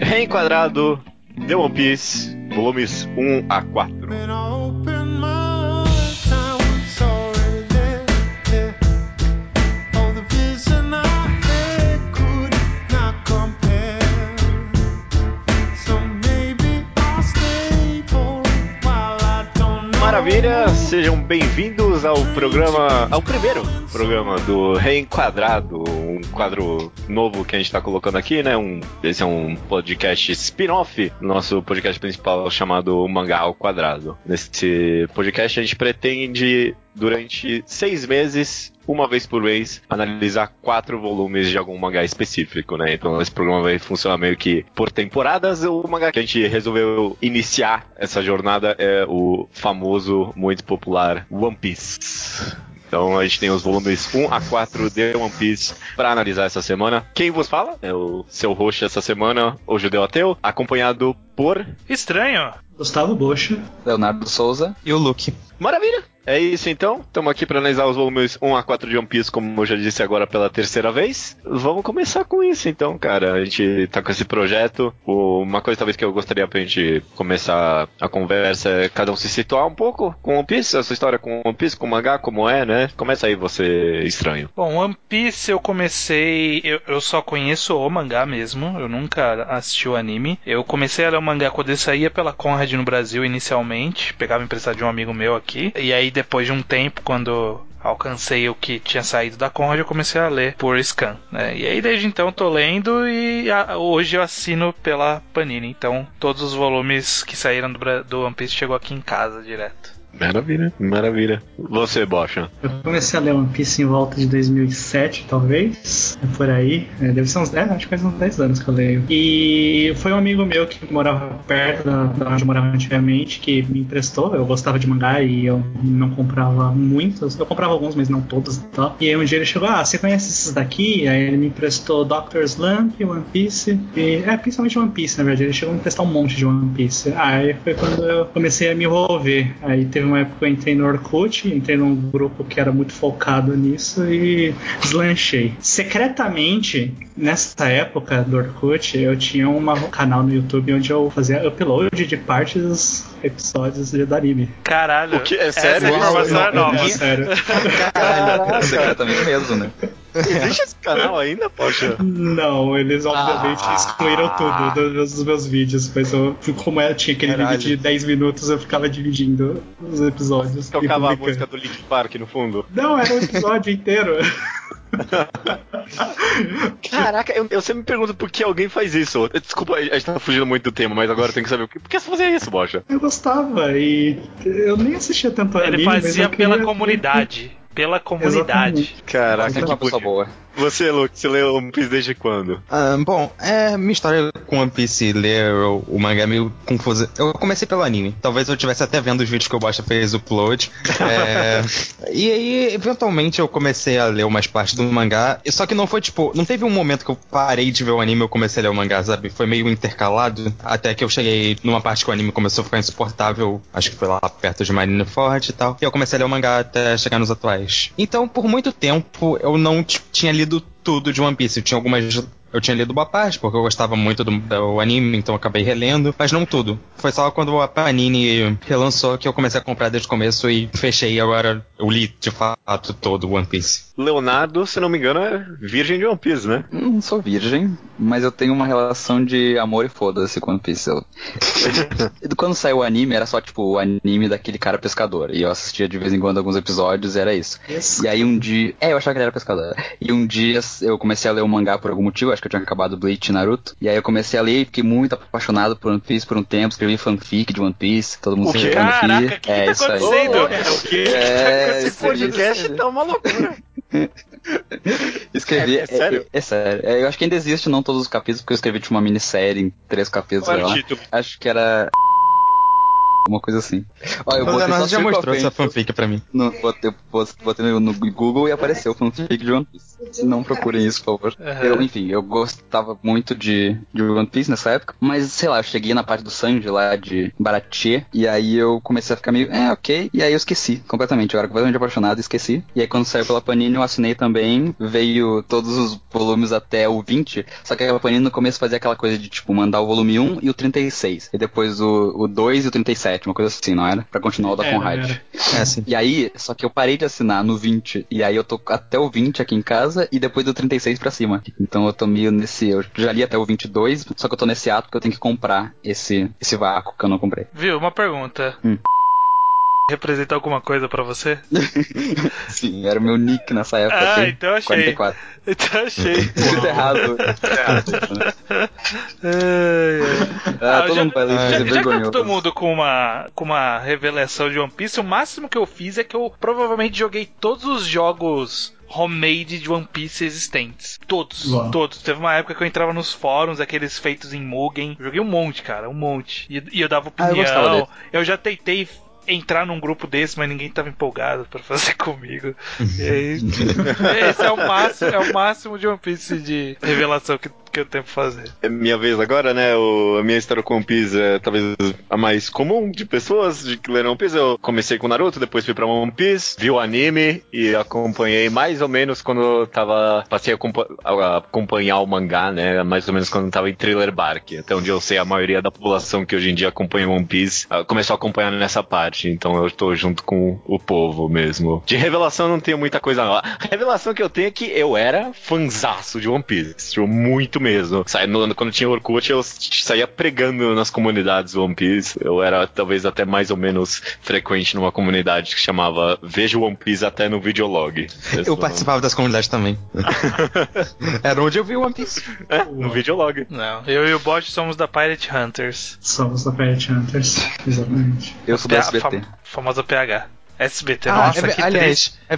Reenquadrado The One Piece, volumes 1 a 4. Maravilha, sejam bem-vindos ao programa, ao primeiro programa do Reenquadrado, um quadro novo que a gente está colocando aqui, né? Um, esse é um podcast spin-off, nosso podcast principal chamado Mangá ao Quadrado. Nesse podcast a gente pretende durante seis meses, uma vez por mês, analisar quatro volumes de algum mangá específico, né? Então esse programa vai funcionar meio que por temporadas. O mangá que a gente resolveu iniciar essa jornada é o famoso, muito popular One Piece. Então a gente tem os volumes 1 a 4 de One Piece para analisar essa semana. Quem vos fala é o seu host essa semana, o Judeu Ateu, acompanhado por. Estranho! Gustavo Bocha, Leonardo Souza e o Luke. Maravilha! É isso então, estamos aqui para analisar os volumes 1 a 4 de One Piece, como eu já disse agora pela terceira vez. Vamos começar com isso então, cara. A gente tá com esse projeto. Uma coisa talvez que eu gostaria pra gente começar a conversa é cada um se situar um pouco com One Piece, a sua história com One Piece, com o mangá, como é, né? Começa aí você, estranho. Bom, One Piece eu comecei. Eu, eu só conheço o mangá mesmo, eu nunca assisti o anime. Eu comecei a ler o mangá quando ele saía pela Conrad no Brasil inicialmente, pegava emprestado de um amigo meu aqui. E aí depois de um tempo, quando alcancei o que tinha saído da Conrad, eu comecei a ler por scan. Né? E aí desde então tô lendo e a, hoje eu assino pela Panini. Então todos os volumes que saíram do, do One Piece chegou aqui em casa direto. Maravilha, maravilha. Você, Bocha? Eu comecei a ler One Piece em volta de 2007, talvez. É por aí. É, deve ser uns 10, acho que faz uns 10 anos que eu leio. E foi um amigo meu que morava perto da, da onde eu morava antigamente que me emprestou. Eu gostava de mangá e eu não comprava muitos. Eu comprava alguns, mas não todos e tal. E aí um dia ele chegou: Ah, você conhece esses daqui? Aí ele me emprestou Doctor Slump, One Piece. E, é, principalmente One Piece, na verdade. Ele chegou a me emprestar um monte de One Piece. Aí foi quando eu comecei a me envolver. Aí teve uma época que eu entrei no Orkut, entrei num grupo que era muito focado nisso e deslanchei. Secretamente, nessa época do Orkut, eu tinha um canal no YouTube onde eu fazia upload de partes dos episódios de anime. Caralho. O que? É sério? Essa informação é nova. É sério. Caralho, secretamente mesmo, né? Existe esse canal ainda, Poxa? Não, eles obviamente Ah. excluíram tudo dos, meus vídeos, mas eu, como eu tinha aquele Caralho. vídeo de 10 minutos, eu ficava dividindo os episódios. e Tocava a música do Link Park no fundo. Não, era um episódio inteiro. Caraca, eu, eu sempre me pergunto por que alguém faz isso. Desculpa, a gente tá fugindo muito do tema, mas agora eu tenho que saber o que. Por que você fazia isso, Bocha? Eu gostava e eu nem assistia tanto Ele anime, fazia pela queria- comunidade. Pela comunidade. Exatamente. Caraca, que bonito. boa. Você, Luke, você leu One Piece desde quando? Ah, bom, é, minha história com One Piece ler o, o mangá é meio confusa. Eu comecei pelo anime. Talvez eu estivesse até vendo os vídeos que o Bosta fez upload. É, e aí, eventualmente, eu comecei a ler umas partes do mangá. e Só que não foi tipo. Não teve um momento que eu parei de ver o anime e eu comecei a ler o mangá, sabe? Foi meio intercalado. Até que eu cheguei numa parte que o anime começou a ficar insuportável. Acho que foi lá perto de Marineford e tal. E eu comecei a ler o mangá até chegar nos atuais. Então, por muito tempo, eu não tinha lido tudo de One Piece. Eu tinha algumas. Eu tinha lido boa parte, porque eu gostava muito do, do anime, então eu acabei relendo, mas não tudo. Foi só quando a Panini relançou que eu comecei a comprar desde o começo e fechei. Agora eu li de fato todo o One Piece. Leonardo, se não me engano, é virgem de One Piece, né? Não sou virgem, mas eu tenho uma relação de amor e foda-se com One Piece. Eu- Quando saiu o anime, era só tipo o anime daquele cara pescador. E eu assistia de vez em quando alguns episódios e era isso. E aí um dia. É, eu achava que ele era pescador. E um dia eu comecei a ler o mangá por algum motivo, acho que eu tinha acabado Bleach e Naruto. E aí eu comecei a ler e fiquei muito apaixonado por One Piece por um tempo, escrevi fanfic de One Piece, todo mundo O se revendo Caraca, que, é que tá isso aí. acontecendo? o quê? É, Esse podcast tá uma loucura. Escrevi. É- é sério? É, é sério. É, eu acho que ainda existe, não todos os capítulos, porque eu esquevi tipo uma minissérie em três capítulos, Qual era o lá. título? Acho que era. Uma coisa assim. Ó, eu O botei só já mostrou essa fanfic pra mim. No, botei, botei no, no Google e apareceu fanfic de One Piece. Não procurem isso, por favor. Aham. Eu, enfim, eu gostava muito de, de One Piece nessa época, mas sei lá, eu cheguei na parte do Sanji lá de Baratie, e aí eu comecei a ficar meio, é, ok, e aí eu esqueci completamente. Eu era completamente apaixonado e esqueci. E aí quando saiu pela Panini eu assinei também, veio todos os volumes até o 20, só que a Panini no começo fazia aquela coisa de tipo mandar o volume 1 e o 36, e depois o, o 2 e o 37, uma coisa assim, não era? Pra continuar o da Conrad. É, sim. E aí, só que eu parei de assinar no 20, e aí eu tô até o 20 aqui em casa, e depois do 36 pra cima. Então eu tô meio nesse. Eu já li até o 22, só que eu tô nesse ato que eu tenho que comprar esse, esse vácuo que eu não comprei. Viu? Uma pergunta. Hum. Representa alguma coisa pra você? Sim, era o meu nick nessa época. Ah, ok? então achei. 44. Então achei. Escrito errado. Ai, ai. Ah, Ah, todo já, mundo vai ler já, isso, é já que vergonhoso. todo mundo com uma, com uma revelação de One Piece, o máximo que eu fiz é que eu provavelmente joguei todos os jogos homemade de One Piece existentes. Todos, Uau. todos. Teve uma época que eu entrava nos fóruns, aqueles feitos em Mugen. Joguei um monte, cara, um monte. E, e eu dava Ah, eu opinião. gostava eu, dele. já tentei entrar num grupo desse, mas ninguém tava empolgado pra fazer comigo. E aí, esse é o máximo, é o máximo de One Piece de revelação que, que eu tenho pra fazer. É minha vez agora, né? O, a minha história com One Piece é talvez a mais comum de pessoas de que leram One Piece. Eu comecei com Naruto, depois fui pra One Piece, vi o anime e acompanhei mais ou menos quando eu tava. Passei a, acompa- a acompanhar o mangá, né? Mais ou menos quando eu tava em Thriller Bark. Até onde eu sei, a maioria da população que hoje em dia acompanha One Piece ah, começou a acompanhar nessa parte. Então eu tô junto com o povo mesmo. De revelação não tenho muita coisa não. A revelação que eu tenho é que eu era fanzaço de One Piece. Tipo, muito mesmo. Sai- no- quando tinha Orkut, eu saía pregando nas comunidades One Piece. Eu era talvez até mais ou menos frequente numa comunidade que chamava Veja One Piece até no Videolog. Eu participava das comunidades também. Era onde eu vi o One Piece. É, no Videolog. Não, eu e o Bot somos da Pirate Hunters. Somos da Pirate Hunters. Exatamente. Eu sou do PA SBT. fam- famosa PH. SBT, Ah, nossa, é que triste. aliás, é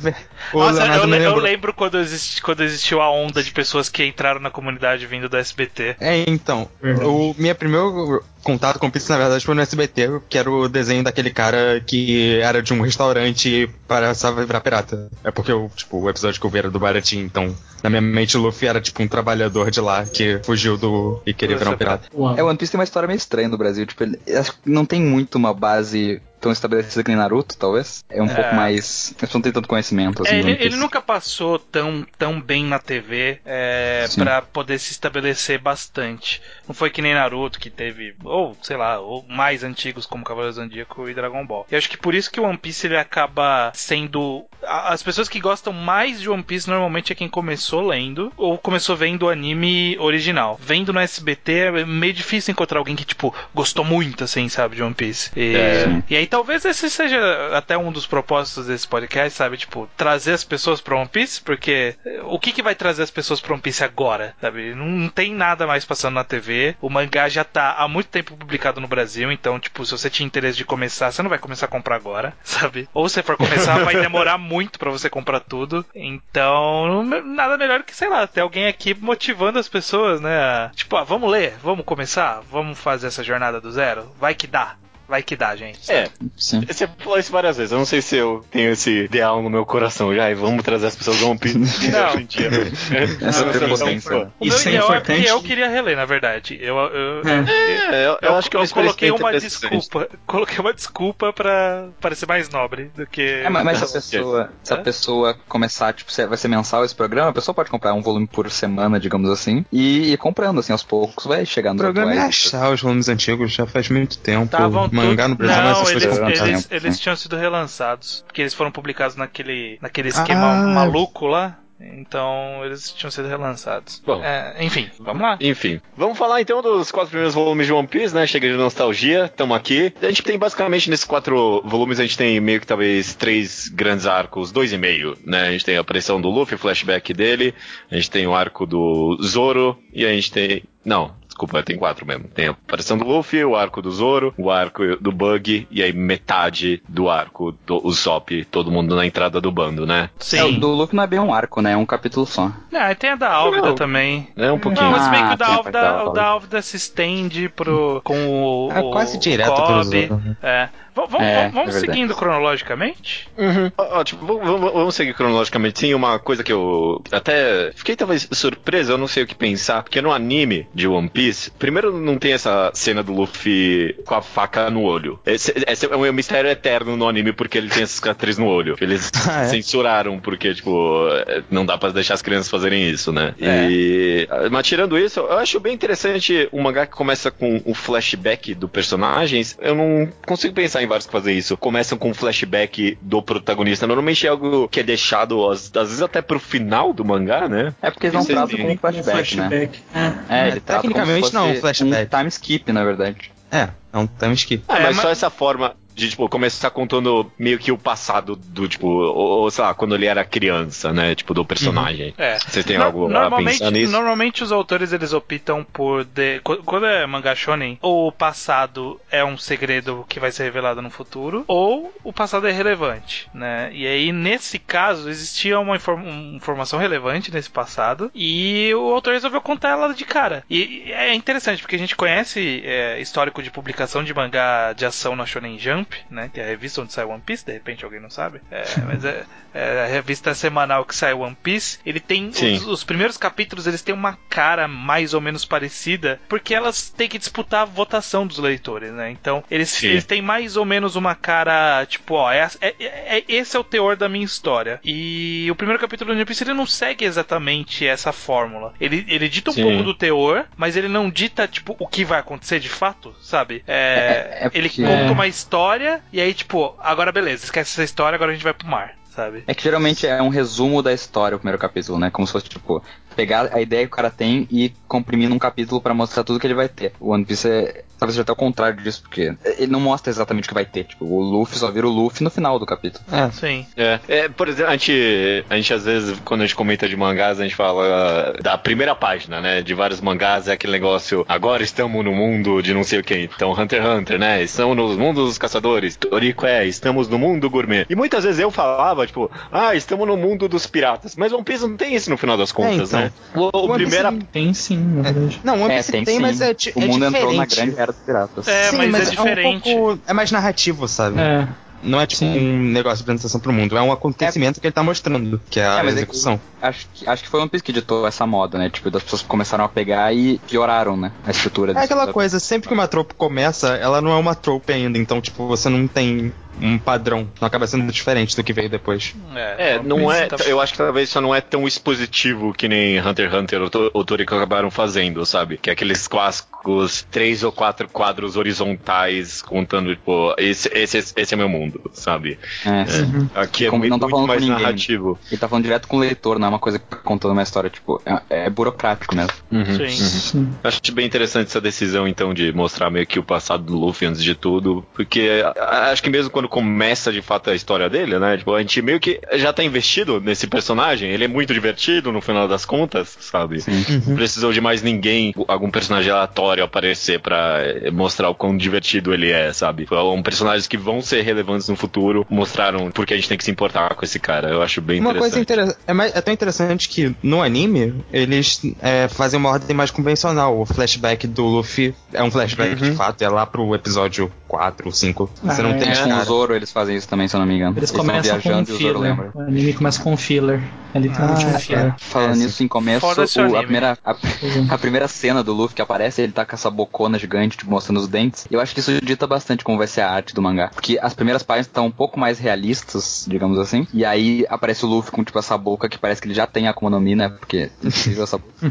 o Nossa, eu, me le- eu lembro quando, existi, quando existiu a onda de pessoas que entraram na comunidade vindo do SBT. É, então, o minha primeiro contato com Pizza, na verdade, foi no SBT, que era o desenho daquele cara que era de um restaurante e passava a virar pirata. É porque, eu, tipo, o episódio que eu vi era do Baratinho, então, na minha mente, o Luffy era, tipo, um trabalhador de lá que fugiu do... e queria virar um pirata. É, One Piece tem uma história meio estranha no Brasil. Tipo, ele, acho que não tem muito uma base tão estabelecida que nem Naruto, talvez. É um É. pouco mais. Eles não tem tanto conhecimento assim. É, ele, ele nunca passou tão, tão bem na TV é, pra poder se estabelecer bastante. Não foi que nem Naruto, que teve, ou sei lá, ou mais antigos como Cavaleiros do Zodíaco e Dragon Ball. E acho que por isso que o One Piece ele acaba sendo. As pessoas que gostam mais de One Piece normalmente é quem começou lendo ou começou vendo o anime original. Vendo no SBT é meio difícil encontrar alguém que, tipo, gostou muito, assim, sabe, de One Piece. E, É. e aí talvez esse seja até um dos propósitos desse podcast, sabe? Tipo, trazer as pessoas pra One Piece, porque o que, que vai trazer as pessoas pra One Piece agora, sabe? Não, não tem nada mais passando na TV. O mangá já tá há muito tempo publicado no Brasil, então, tipo, se você tinha interesse de começar, você não vai começar a comprar agora, sabe? Ou se for começar, vai demorar muito pra você comprar tudo. Então, nada melhor que, sei lá, ter alguém aqui motivando as pessoas, né? Tipo, ah, vamos ler, vamos começar, vamos fazer essa jornada do zero. Vai que dá. Vai que dá, gente. É, Sim. você falou isso várias vezes. Eu não sei se eu tenho esse ideal no meu coração já. E vamos trazer as pessoas do One Piece Não. hoje em dia. Essa Eu prepotência. O Isso é importante. que eu queria reler, na verdade. Eu, eu, É. É, eu, eu acho que eu eu coloquei uma desculpa. Coloquei uma desculpa pra parecer mais nobre do que. É, mas, mas se a pessoa, se a É? pessoa começar, tipo, vai ser mensal esse programa, a pessoa pode comprar um volume por semana, digamos assim, e ir comprando, assim, aos poucos, vai chegar O nos programa é achar os volumes antigos, já faz muito tempo. Estavam Mangá no. Brasil, Não, essas eles, coisas eles, eles, tinham sido relançados. Porque eles foram publicados naquele, naquele esquema Ah. maluco lá. Então eles tinham sido relançados. Bom. É, enfim, vamos lá. Enfim, vamos falar então dos quatro primeiros volumes de One Piece, né? Chega de nostalgia, estamos aqui. A gente tem basicamente nesses quatro volumes, a gente tem meio que talvez três grandes arcos, dois e meio, né? A gente tem a aparição do Luffy, o flashback dele, a gente tem o arco do Zoro e a gente tem. Não, desculpa, tem quatro mesmo. Tem a aparição do Luffy, o arco do Zoro, o arco do Bug e aí metade do arco do Usopp, todo mundo na entrada do bando, né? Sim. É, o do Luffy não é bem um arco, né? É um capítulo só. Ah, e tem a da Álvida Não. também. É um pouquinho. Não, mas bem que Ah, o da Álvida, o da Álvida se estende pro, com o, É quase o direto pro Kobe. Zoro, né? É. V- vamos- É, vamos é seguindo cronologicamente? Ó, ó, tipo, vamos, vamos- seguir cronologicamente. Sim, uma coisa que eu até fiquei talvez surpreso, eu não sei o que pensar, porque no anime de One Piece, primeiro não tem essa cena do Luffy com a faca no olho. Esse, esse é um mistério eterno no anime porque ele tem essas cicatrizes no olho. Eles Ah, é? censuraram porque, tipo, não dá pra deixar as crianças fazerem isso, né? É. E, mas tirando isso, eu acho bem interessante um mangá que começa com o flashback do personagens. Eu não consigo pensar em vários que fazem isso. Começam com um flashback do protagonista. Normalmente é algo que é deixado, às, às vezes, até pro final do mangá, né? É porque eles não tratam como um flashback, né? flashback. É. É, É, ele trata como se tecnicamente fosse não, um flashback. Um time skip, na verdade. É, é um time skip. Ah, É, mas mas- só essa forma de, tipo, começar contando meio que o passado do, tipo, ou, sei lá, quando ele era criança, né? Tipo, do personagem. É. Vocês têm No- algo a normalmente, pensar nisso? normalmente os autores eles optam por de- qu- quando é mangá shonen, ou o passado é um segredo que vai ser revelado no futuro, ou o passado é relevante, né? E aí nesse caso existia uma, inform- uma informação relevante nesse passado e o autor resolveu contar ela de cara. E, e é interessante porque a gente conhece é, histórico de publicação de mangá de ação na Shonen Jump, né? Que é a revista onde sai One Piece. De repente alguém não sabe, É, mas é, é a revista semanal que sai One Piece. Ele tem os, os primeiros capítulos eles têm uma cara mais ou menos parecida, porque elas têm que disputar a votação dos leitores, né? Então, eles, eles têm mais ou menos uma cara, tipo, ó, é, é- é- esse é o teor da minha história. E o primeiro capítulo do One Piece ele não segue exatamente essa fórmula. Ele, ele dita um Sim. pouco do teor, mas ele não dita, tipo, o que vai acontecer de fato, sabe? É, É- é ele conta uma história, e aí, tipo, agora beleza, esquece essa história, agora a gente vai pro mar. Sabe? É que geralmente é um resumo da história o primeiro capítulo, né? Como se fosse, tipo, pegar a ideia que o cara tem e comprimir num capítulo pra mostrar tudo que ele vai ter. O One Piece é talvez seja até o contrário disso, porque ele não mostra exatamente o que vai ter. Tipo, o Luffy só vira o Luffy no final do capítulo. É. Sim. É, é, por exemplo, a gente, a gente às vezes, quando a gente comenta de mangás, a gente fala da primeira página, né? De vários mangás, é aquele negócio, agora estamos no mundo de não sei o que. Então, Hunter x Hunter, né? Estamos no mundo dos caçadores. Toriko é, estamos no mundo gourmet. E muitas vezes eu falava, tipo, ah, estamos no mundo dos piratas. Mas One Piece não tem isso no final das contas, então. né? O, o One Piece primeira. Tem sim, na verdade. Não, One É, Piece tem, tem, sim. mas é, di- o é mundo entrou na diferente. grande era dos piratas. É, Sim, mas, é um diferente. pouco- é mais narrativo, sabe? É. Não é tipo Sim. um negócio de apresentação pro mundo, é um acontecimento que ele tá mostrando, que é a É, mas é que- execução. Acho que, acho que foi o One Piece que ditou essa moda, né? Tipo, das pessoas começaram a pegar e pioraram, né? A estrutura É aquela coisa, sempre que uma trope começa, ela não é uma trope ainda, então, tipo, você não tem um padrão, não acaba sendo diferente do que veio depois. É, One não Piece é. tá- Eu acho que talvez só não é tão expositivo que nem Hunter x Hunter ou Toriko acabaram fazendo, sabe? Que é aqueles clássicos três ou quatro quadros horizontais contando, tipo, esse, esse, esse é meu mundo, sabe? É, sim. Aqui é Como muito, não tá falando mais com ninguém. narrativo. Ele tá falando direto com o leitor, não é uma coisa que tá contando uma história, tipo, é, é burocrático mesmo. Uhum. Sim. Sim. Acho bem interessante essa decisão, então, de mostrar meio que o passado do Luffy antes de tudo. Porque acho que mesmo quando começa de fato a história dele, né? Tipo, a gente meio que já tá investido nesse personagem. Ele é muito divertido no final das contas, sabe? Sim. Não precisou de mais ninguém, algum personagem aleatório aparecer pra eh, mostrar o quão divertido ele é, sabe? São personagens que vão ser relevantes no futuro, mostraram porque a gente tem que se importar com esse cara. Eu acho bem Uma coisa interessante. interessante. É, mais- é tão interessante que no anime eles é, fazem uma ordem mais convencional. O flashback do Luffy é um flashback de fato, é lá pro episódio 4, 5. Você Ah, não tem é. a Com o cara. Zoro eles fazem isso também, se eu não me engano. Eles estão começam com um viajando e o Zoro filler. lembra. O anime começa com um filler. É literalmente um filler. Falando É, sim. nisso, em começo, o o- a, primeira, a, a primeira cena do Luffy que aparece, ele tá com essa bocona gigante, tipo, mostrando os dentes. Eu acho que isso dita bastante como vai ser a arte do mangá. Porque as primeiras páginas estão um pouco mais realistas, digamos assim. E aí aparece o Luffy com, tipo, essa boca que parece que ele já tem a Akuma no Mi, né? Porque é incrível essa boca.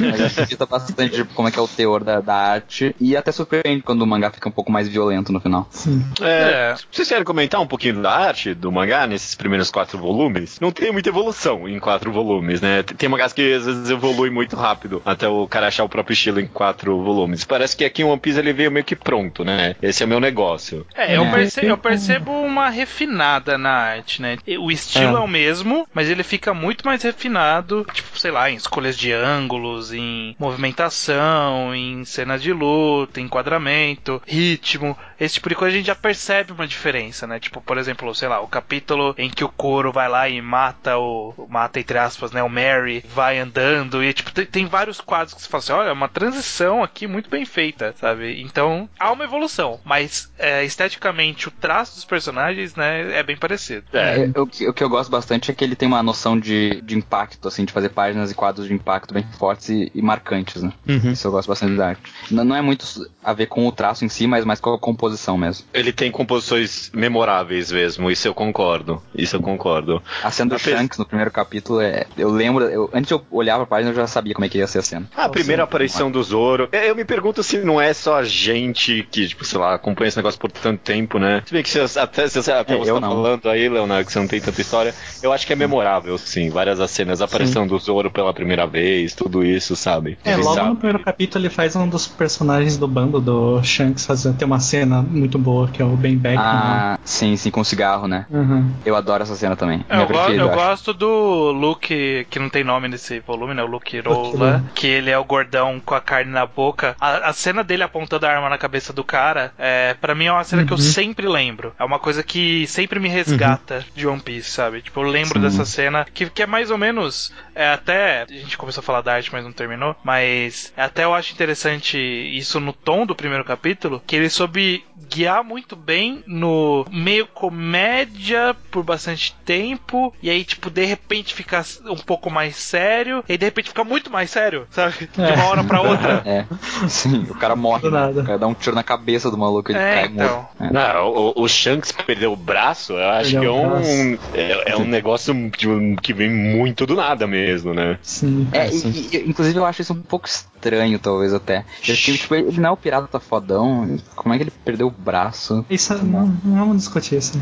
Mas acho que dita bastante tipo, como é que é o teor da, da arte. E até surpreende quando o mangá fica um pouco mais violento no final. Sim. É, É. Vocês querem comentar um pouquinho da arte do mangá nesses primeiros quatro volumes? Não tem muita evolução, em quatro volumes, né? Tem mangás que às vezes evolui muito rápido até o cara achar o próprio estilo em quatro volumes. Parece que aqui em One Piece ele veio meio que pronto, né? Esse é o meu negócio. É, eu, É. perce- eu percebo uma refinada na arte, né? E O estilo é. É. o mesmo, mas ele fica muito mais refinado, tipo, sei lá, em escolhas de ângulos, em movimentação, em cenas de luta, enquadramento, ritmo. Esse tipo de coisa a gente já percebe uma diferença, né? Tipo, por exemplo, sei lá, o capítulo em que o Koro vai lá e mata o. mata, entre aspas, né? O Mary, vai andando, e tipo, tem, tem vários quadros que você fala assim: olha, é uma transição aqui muito bem feita, sabe? Então, há uma evolução, mas é, esteticamente o traço dos personagens, né, é bem parecido. É. É, o, que, o que eu gosto bastante é que ele tem uma noção de, de impacto, assim, de fazer páginas e quadros de impacto bem fortes e, e marcantes, né? Uhum. Isso eu gosto bastante da arte. Não, não é muito a ver com o traço em si, mas mais com a composição mesmo. Ele tem composições memoráveis mesmo, isso eu concordo. Isso eu concordo. A cena do Apes- Shanks no primeiro capítulo é. Eu lembro, eu, antes de eu olhar pra página eu já sabia como é que ia ser a cena. A primeira aparição do Zoro. é, Eu me pergunto se não é só a gente que, tipo, sei lá, acompanha esse negócio por tanto tempo, né? Se bem que você, até, se você, até É, você tá não. falando aí, Leonardo, que você não tem tanta história, eu acho que é memorável, sim. Várias as cenas, a aparição do Zoro pela primeira vez, tudo isso, sabe? É, Ele logo sabe. no primeiro capítulo ele faz um dos personagens do bando do Shanks fazer ter uma cena muito boa, que é o Ben Beckman. Ah, sim, sim, com cigarro, né? Uhum. Eu adoro essa cena também. É, eu, go- eu gosto do Luke, que não tem nome nesse volume, né? O Luke. Roll. Que ele é o gordão com a carne na boca. A, a cena dele apontando a arma na cabeça do cara, é, para mim é uma cena que eu Uhum. sempre lembro. É uma coisa que sempre me resgata de One Piece, sabe? Tipo, eu lembro Sim. dessa cena, que, que é mais ou menos. É até. A gente começou a falar da arte, mas não terminou. Mas é até eu acho interessante isso no tom do primeiro capítulo, que ele soube guiar muito bem no meio comédia por bastante tempo, e aí, tipo, de repente fica um pouco mais sério, e aí, de repente fica muito mais sério, sabe? De uma hora pra outra. É, sim, o cara morre. Do né? O cara dá um tiro na cabeça do maluco, ele É, cai então. morto. É. Não, o, o Shanks perdeu o braço, eu acho Perdeu que é um, é, é um negócio tipo, que vem muito do nada mesmo, né? Sim. É, sim. e, e- inclusive eu acho isso um pouco estranho, talvez até. Eu, tipo, ele não é o pirata fodão, como é que ele perdeu o braço? Isso é- não, não vamos discutir isso.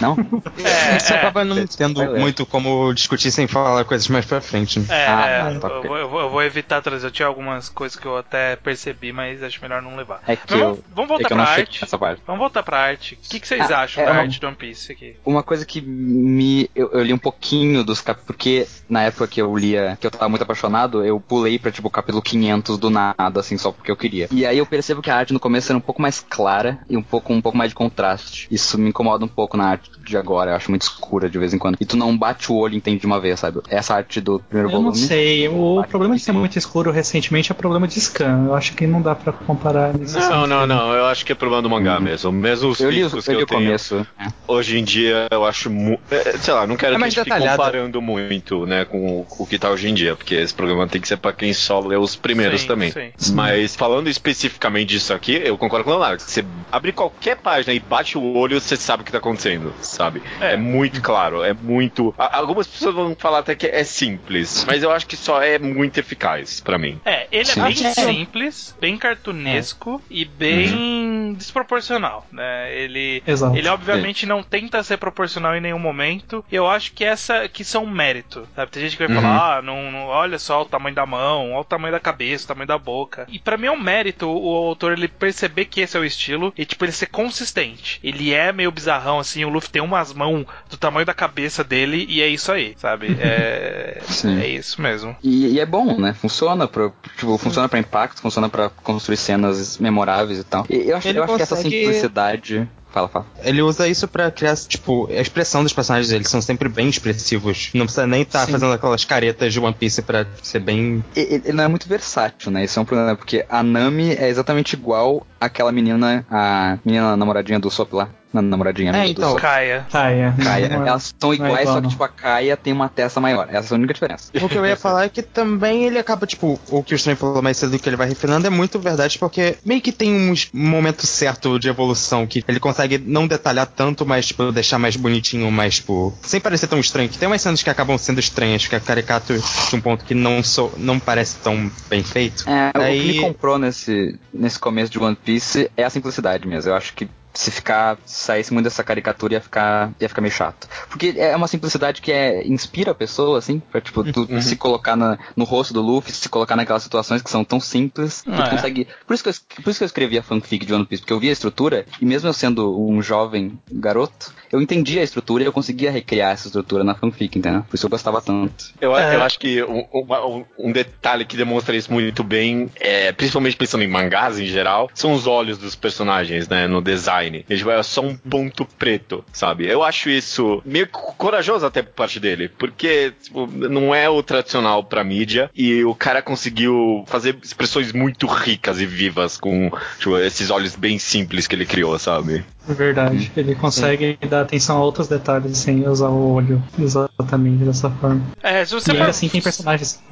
Não? É, Isso é. acaba não tendo muito como discutir sem falar coisas mais pra frente. né? É, Ah, é, tá, eu, ok. vou, eu vou- eu vou evitar trazer. Eu tinha algumas coisas que eu até percebi, mas acho melhor não levar. É que Mas eu, vamos, vamos é voltar que eu não pra arte. nessa parte. Vamos voltar pra arte. O que, que vocês Ah, acham é da uma- arte do One Piece aqui? Uma coisa que me. Eu, eu li um pouquinho dos capítulos. Porque na época que eu lia, que eu tava muito apaixonado, eu pulei pra tipo o capítulo 500 do nada, assim, só porque eu queria. E aí eu percebo que a arte no começo era um pouco mais clara e um pouco, um pouco mais de contraste. Isso me incomoda um pouco na arte de agora, eu acho muito escura de vez em quando. E tu não bate o olho e entende de uma vez, sabe? Essa arte do primeiro Eu não volume. sei, o problema de ser muito escuro recentemente é problema de scan. Eu acho que não dá pra comparar Não, sentido. não, não. Eu acho que é problema do mangá mesmo. Mesmo os Eu li, riscos eu que li eu tenho começo. é. hoje em dia, eu acho muito. Sei lá, não quero É que a gente fique comparando muito, né, com o, o que tá hoje em dia, porque esse programa tem que ser pra quem só lê os primeiros Sim, também. sim. Mas falando especificamente disso aqui, eu concordo com o Leonardo. Você abre qualquer página e bate o olho, você sabe o que tá acontecendo, sabe? É. É, muito claro, é muito. Algumas pessoas vão falar até que é simples, mas eu acho que só é muito eficaz pra mim. É, ele Sim. é bem simples, bem cartunesco e bem desproporcional, né? Ele Exato. ele obviamente não tenta ser proporcional em nenhum momento. E eu acho que essa que isso é um mérito, sabe? Tem gente que vai Uhum. falar, ah, não, não- olha só o tamanho da mão, olha o tamanho da cabeça, o tamanho da boca. E pra mim é um mérito o autor ele perceber que esse é o estilo e tipo ele ser consistente. Ele é meio bizarrão assim, o Luffy tem umas mãos do tamanho da cabeça dele e é isso aí, sabe? É, Sim. é isso mesmo. E, e é bom, né? Funciona pra, tipo, funciona pra impacto, funciona pra construir cenas memoráveis e tal. E eu acho, Ele eu acho que essa consegue- simplicidade. Fala, fala. Ele usa isso pra criar, tipo, a expressão dos personagens dele são sempre bem expressivos. Não precisa nem estar Sim. fazendo aquelas caretas de One Piece pra ser bem. E- Ele, ele não é muito versátil, né? Isso é um problema, porque a Nami é exatamente igual àquela menina, a menina namoradinha do Sop lá. Não, namoradinha, É, então. do. Kaia. Kaia. Não é- Elas são é iguais, igual, só que tipo a Kaia tem uma testa maior. Essa é a única diferença. O que eu ia falar é que também ele acaba, tipo, o que o Stray falou mais cedo que ele vai refinando é muito verdade, porque meio que tem um momento certo de evolução que ele consegue não detalhar tanto, mas, tipo, deixar mais bonitinho, mais, tipo, sem parecer tão estranho. Que tem umas cenas que acabam sendo estranhas, fica caricato de um ponto que não, sou, não parece tão bem feito. É, o que Aí- me comprou nesse, nesse começo de One Piece é a simplicidade mesmo. Eu acho que Se ficar, se saísse muito dessa caricatura ia ficar, ia ficar meio chato. Porque é uma simplicidade que é, inspira a pessoa, assim, pra tipo, tu Uhum. se colocar na- no rosto do Luffy, se colocar naquelas situações que são tão simples, que Ah, tu é. consegue. Por isso, que eu, por isso que eu escrevi a fanfic de One Piece, porque eu vi a estrutura, e mesmo eu sendo um jovem garoto, eu entendia a estrutura e eu conseguia recriar essa estrutura na fanfic, entendeu? Por isso eu gostava tanto. Eu, É. eu acho que um, uma- um- um detalhe que demonstra isso muito bem, é, principalmente pensando em mangás em geral, são os olhos dos personagens, né, no design. Eles é só um ponto preto, sabe? Eu acho isso meio co- corajoso até por parte dele, porque tipo, não é o tradicional pra mídia e o cara conseguiu fazer expressões muito ricas e vivas com tipo, esses olhos bem simples que ele criou, sabe? É verdade. Ele consegue dar atenção a outros detalhes sem usar o olho exatamente dessa forma. É, se você E for. ainda assim tem personagens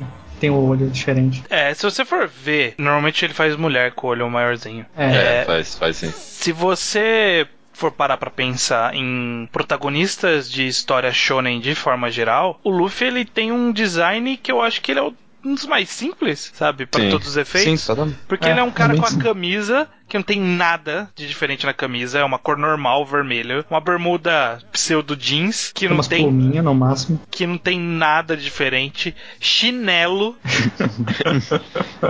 tem o olho diferente. É, se você for ver, normalmente ele faz mulher com o olho maiorzinho. É. É, faz, faz sim. Se você for parar pra pensar em protagonistas de história shonen de forma geral, o Luffy ele tem um design que eu acho que ele é o- um dos mais simples, sabe, Pra Sim. todos os Sim, efeitos. totalmente. Porque É, ele é um cara é com a camisa que não tem nada de diferente na camisa, é uma cor normal, vermelho, uma bermuda pseudo jeans que não umas tem pluminhas no máximo. que não tem nada diferente, chinelo.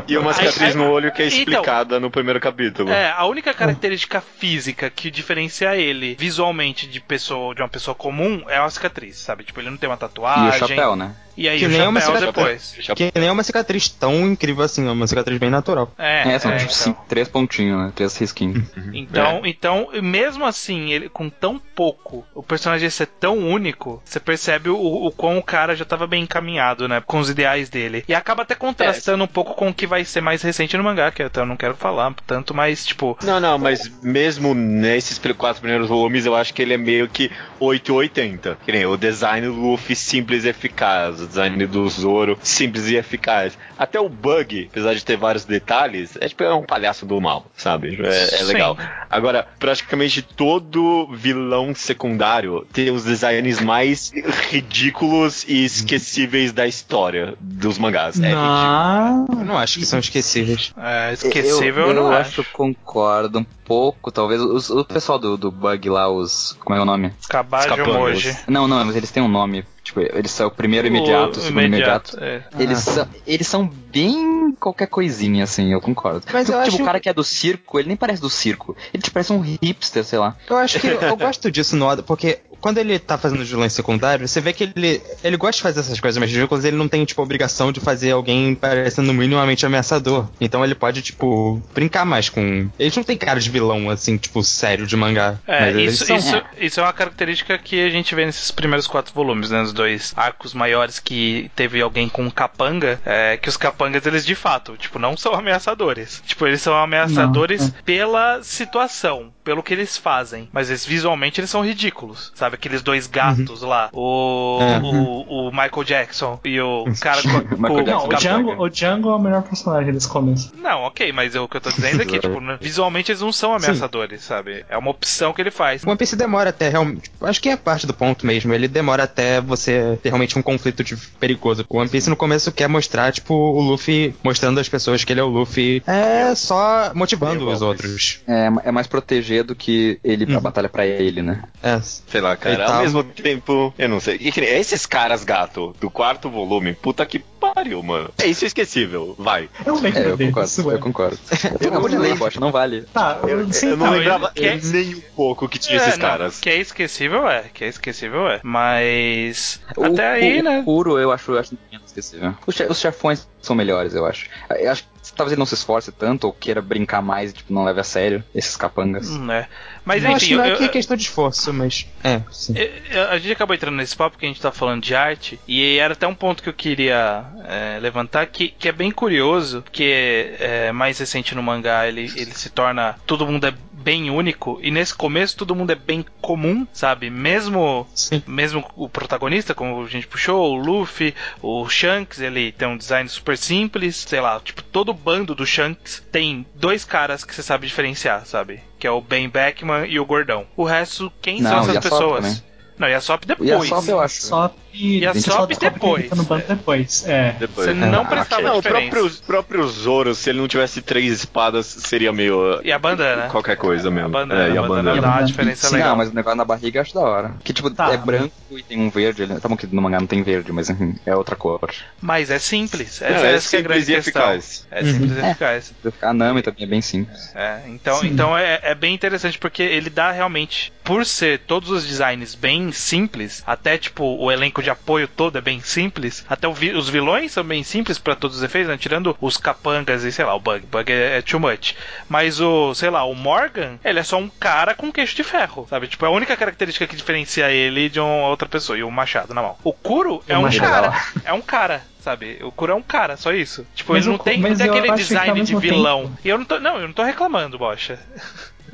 E uma cicatriz no olho que é Então- explicada no primeiro capítulo. É, a única característica física que diferencia ele visualmente de pessoa de uma pessoa comum é uma cicatriz, sabe? Tipo, ele não tem uma E tatuagem. o chapéu, né? E aí Que o nem é uma chapéu cicatriz. depois. Que nem é uma cicatriz tão incrível assim, é uma cicatriz bem natural. É, É, são é, tipo então. cinco- três pontinhos, né? Três risquinhos. Então, então, mesmo assim, ele com tão pouco, o personagem ser tão único, você percebe o, o quão o cara já tava bem encaminhado, né? Com os ideais dele. E acaba até contrastando um pouco com o que vai ser mais recente no mangá, que eu até não quero falar tanto, mas, tipo, Não, não, mas mesmo nesses quatro primeiros volumes, eu acho que ele é meio que 880. Que nem o design do Luffy simples e eficaz, o design do Zoro simples e eficaz. Até o Bug, apesar de ter vários detalhes, é tipo é um palhaço do mal, sabe? É, é Sim. legal. Agora, praticamente todo vilão secundário tem os designs mais ridículos e esquecíveis da história dos mangás. É ridículo. Não. Eu não acho que são esquecíveis. é esquecível, eu, eu não acho, acho. concordo um pouco, talvez. Os- o pessoal do, do Bug lá, os. Como é o nome? Escapando. Moji. Não, não, mas eles têm um nome. Tipo, eles são o primeiro imediato, o, segundo imediato. é. Eles, são, eles são bem qualquer coisinha, assim, eu concordo. Mas eu tipo, acho- o cara que é do circo, ele nem parece do circo. Ele te parece um hipster, sei lá. Eu acho que eu gosto disso no Oda, porque quando ele tá fazendo vilões secundários, você vê que ele, ele gosta de fazer essas coisas mais ridículas, ele não tem, tipo, a obrigação de fazer alguém parecendo minimamente ameaçador. Então ele pode, tipo, brincar mais com. Eles não têm cara de vilão, assim, tipo, sério de mangá. É, mas eles isso, são. isso, isso é uma característica que a gente vê nesses primeiros quatro volumes, né? Os dois arcos maiores que teve alguém com capanga, é, que os capangas, eles de fato, tipo, não são ameaçadores. Tipo, eles são ameaçadores pela situação, pelo que eles fazem. Mas eles, visualmente eles são ridículos. Sabe, aqueles dois gatos lá, o, É. o, o Michael Jackson e o cara com. Não, o capanga. Django, o Django é o melhor personagem desse começo. Não, ok, mas o que eu tô dizendo é que, tipo, né, visualmente eles não são ameaçadores, sabe? É uma opção que ele faz. O One Piece demora até realmente. Acho que é parte do ponto mesmo. Ele demora até você ter realmente um conflito de perigoso. O One Piece no começo quer mostrar, tipo, o Luffy mostrando às pessoas que ele é o Luffy. É só motivando os outros. É, é mais proteger do que ele, a batalha pra ele, né? É. Sei lá, cara. Ele Ao tá- mesmo tempo, eu não sei. E esses caras, gato, do quarto volume, puta que pariu, mano. É isso é esquecível, vai. Eu lembro É, eu deles, concordo, ué. eu concordo. Eu acabo de ler, poxa, não vale. Tá, eu, sim, eu não tá, lembrava ele- nem um pouco que tinha É, esses não, caras. que é esquecível é, que é esquecível é. Mas. O- até aí, o, né? O Kuro eu acho, eu acho menos esquecível. Os, che- os chefões são melhores, eu acho. Eu acho que talvez ele não se esforce tanto ou queira brincar mais e tipo, não leve a sério esses capangas. Hum, é. Mas eu acho enfim, que não eu- é é eu- questão de esforço, mas. É, sim. eu- a gente acabou entrando nesse papo porque a gente tá falando de arte, e era até um ponto que eu queria é, levantar, que, que é bem curioso, porque é, mais recente no mangá ele, ele se torna. Todo mundo é bem único, e nesse começo todo mundo é bem comum, sabe? Mesmo Sim. mesmo o protagonista, como a gente puxou, o Luffy, o Shanks, ele tem um design super simples, sei lá, tipo, todo o bando do Shanks tem dois caras que você sabe diferenciar, sabe? Que é o Ben Beckman e o Gordão. O resto, quem são Não, essas e a Sop pessoas? Não, e a Sop depois. E a Sop eu acho. Só E a Sop depois. tá no bando depois. É. Depois. Você não Ah, prestava Não, o próprio, próprio Zoro, se ele não tivesse três espadas, seria meio. E a bandana. Qualquer coisa mesmo. A bandana, é, e a a bandana bandana. dá uma bandana. diferença Sim, legal. não, mas o negócio na barriga eu acho da hora. Que tipo, Tá. é branco e tem um verde. ele- Tá bom que no mangá não tem verde, mas enfim, é outra cor. Mas é simples. Não, é essa que é a grande simples e questão. eficaz. É simples e eficaz. A Nami também é bem simples. É, então, Sim. então é, é bem interessante porque ele dá realmente, por ser todos os designs bem simples, até tipo o elenco de apoio todo é bem simples, até vi- os vilões são bem simples pra todos os efeitos, né? tirando os capangas e sei lá, o Bug, Bug é, é too much. Mas o, sei lá, o Morgan, ele é só um cara com queixo de ferro, sabe? Tipo, é a única característica que diferencia ele de uma outra pessoa e o machado na mão. O Kuro é um machado. cara, é um cara. Sabe, o Kuro é um cara, só isso. Tipo, Mas ele não tem, não tem aquele design de vilão. tempo- E eu não tô, não, eu não tô reclamando, bocha.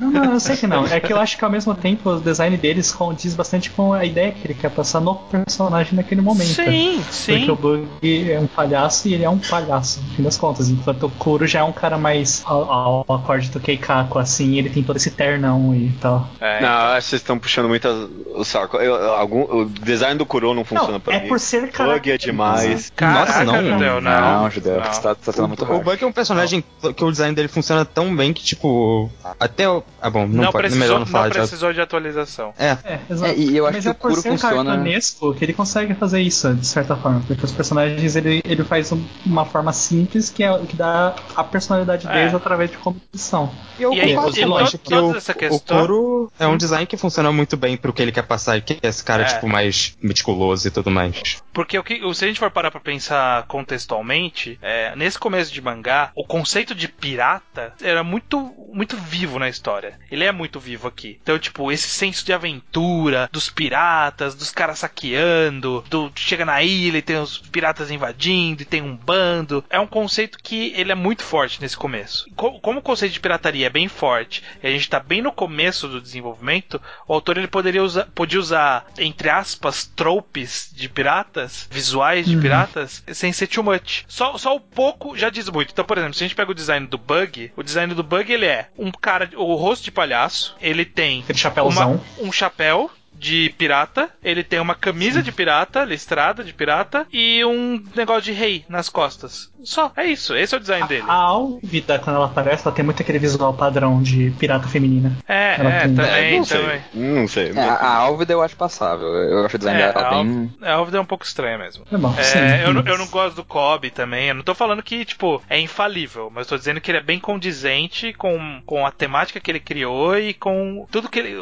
Não, não, eu sei que não. É que eu acho que ao mesmo tempo o design deles condiz bastante com a ideia que ele quer passar no personagem naquele momento. Sim, sim. Porque o Bug é um palhaço e ele é um palhaço, no fim das contas. Enquanto o Kuro já é um cara mais ao, ao acorde do Keikaku, assim, ele tem todo esse ternão e tal. É, Não, acho que vocês estão puxando muito o saco. Eu- algum, o design do Kuro não funciona Não, pra é mim. por ser cara. Bug é demais. Caraca, Nossa, não. Judeu, não. Judeu, não. você tá, tá sendo muito O hard. Buck é um personagem que o design dele funciona tão bem que, tipo. Até o. Ah, bom, não, Não, pode. precisou, melhor não não falar de precisou de atualização. É. É. É, e eu acho Mas que é o por Kuro ser funciona- cartunesco que ele consegue fazer isso, de certa forma. Porque os personagens ele, ele faz um- uma forma simples que, é, que dá a personalidade É. deles através de como eles são. E eu E aí, concordo e o Lost, que o, o Kuro é um design que funciona muito bem pro que ele quer passar, que é esse cara, É. tipo, mais meticuloso e tudo mais. Porque o que, se a gente for parar pra pensar contextualmente, é, nesse começo de mangá, o conceito de pirata era muito, muito vivo na história. Ele é muito vivo aqui. Então, tipo, esse senso de aventura, dos piratas, dos caras saqueando, do chega na ilha e tem os piratas invadindo e tem um bando. É um conceito que ele é muito forte nesse começo. Co- Como o conceito de pirataria é bem forte e a gente tá bem no começo do desenvolvimento, o autor ele poderia usar, podia usar, entre aspas, tropes de piratas, visuais de Uhum. piratas, sem ser too much. Só, só o pouco já diz muito. Então, por exemplo, se a gente pega o design do Bug, o design do Bug ele é um cara, o rosto de palhaço, ele tem Aquele chapéuzão. uma- um chapéu de pirata, ele tem uma camisa de pirata, listrada de pirata, e um negócio de rei nas costas. Só, é isso, esse é o design dele. A Alvida, quando ela aparece, ela tem muito aquele visual padrão de pirata feminina. É, ela é, tem- também, não sei. também. Não sei. É, a a Álvida eu acho passável. Eu acho o design É, dela a bem. A Alvida é um pouco estranha mesmo. É bom, É, sim. eu, não- eu não gosto do Kobe também. Eu não tô falando que, tipo, é infalível, mas tô dizendo que ele é bem condizente com, com a temática que ele criou e com tudo que ele.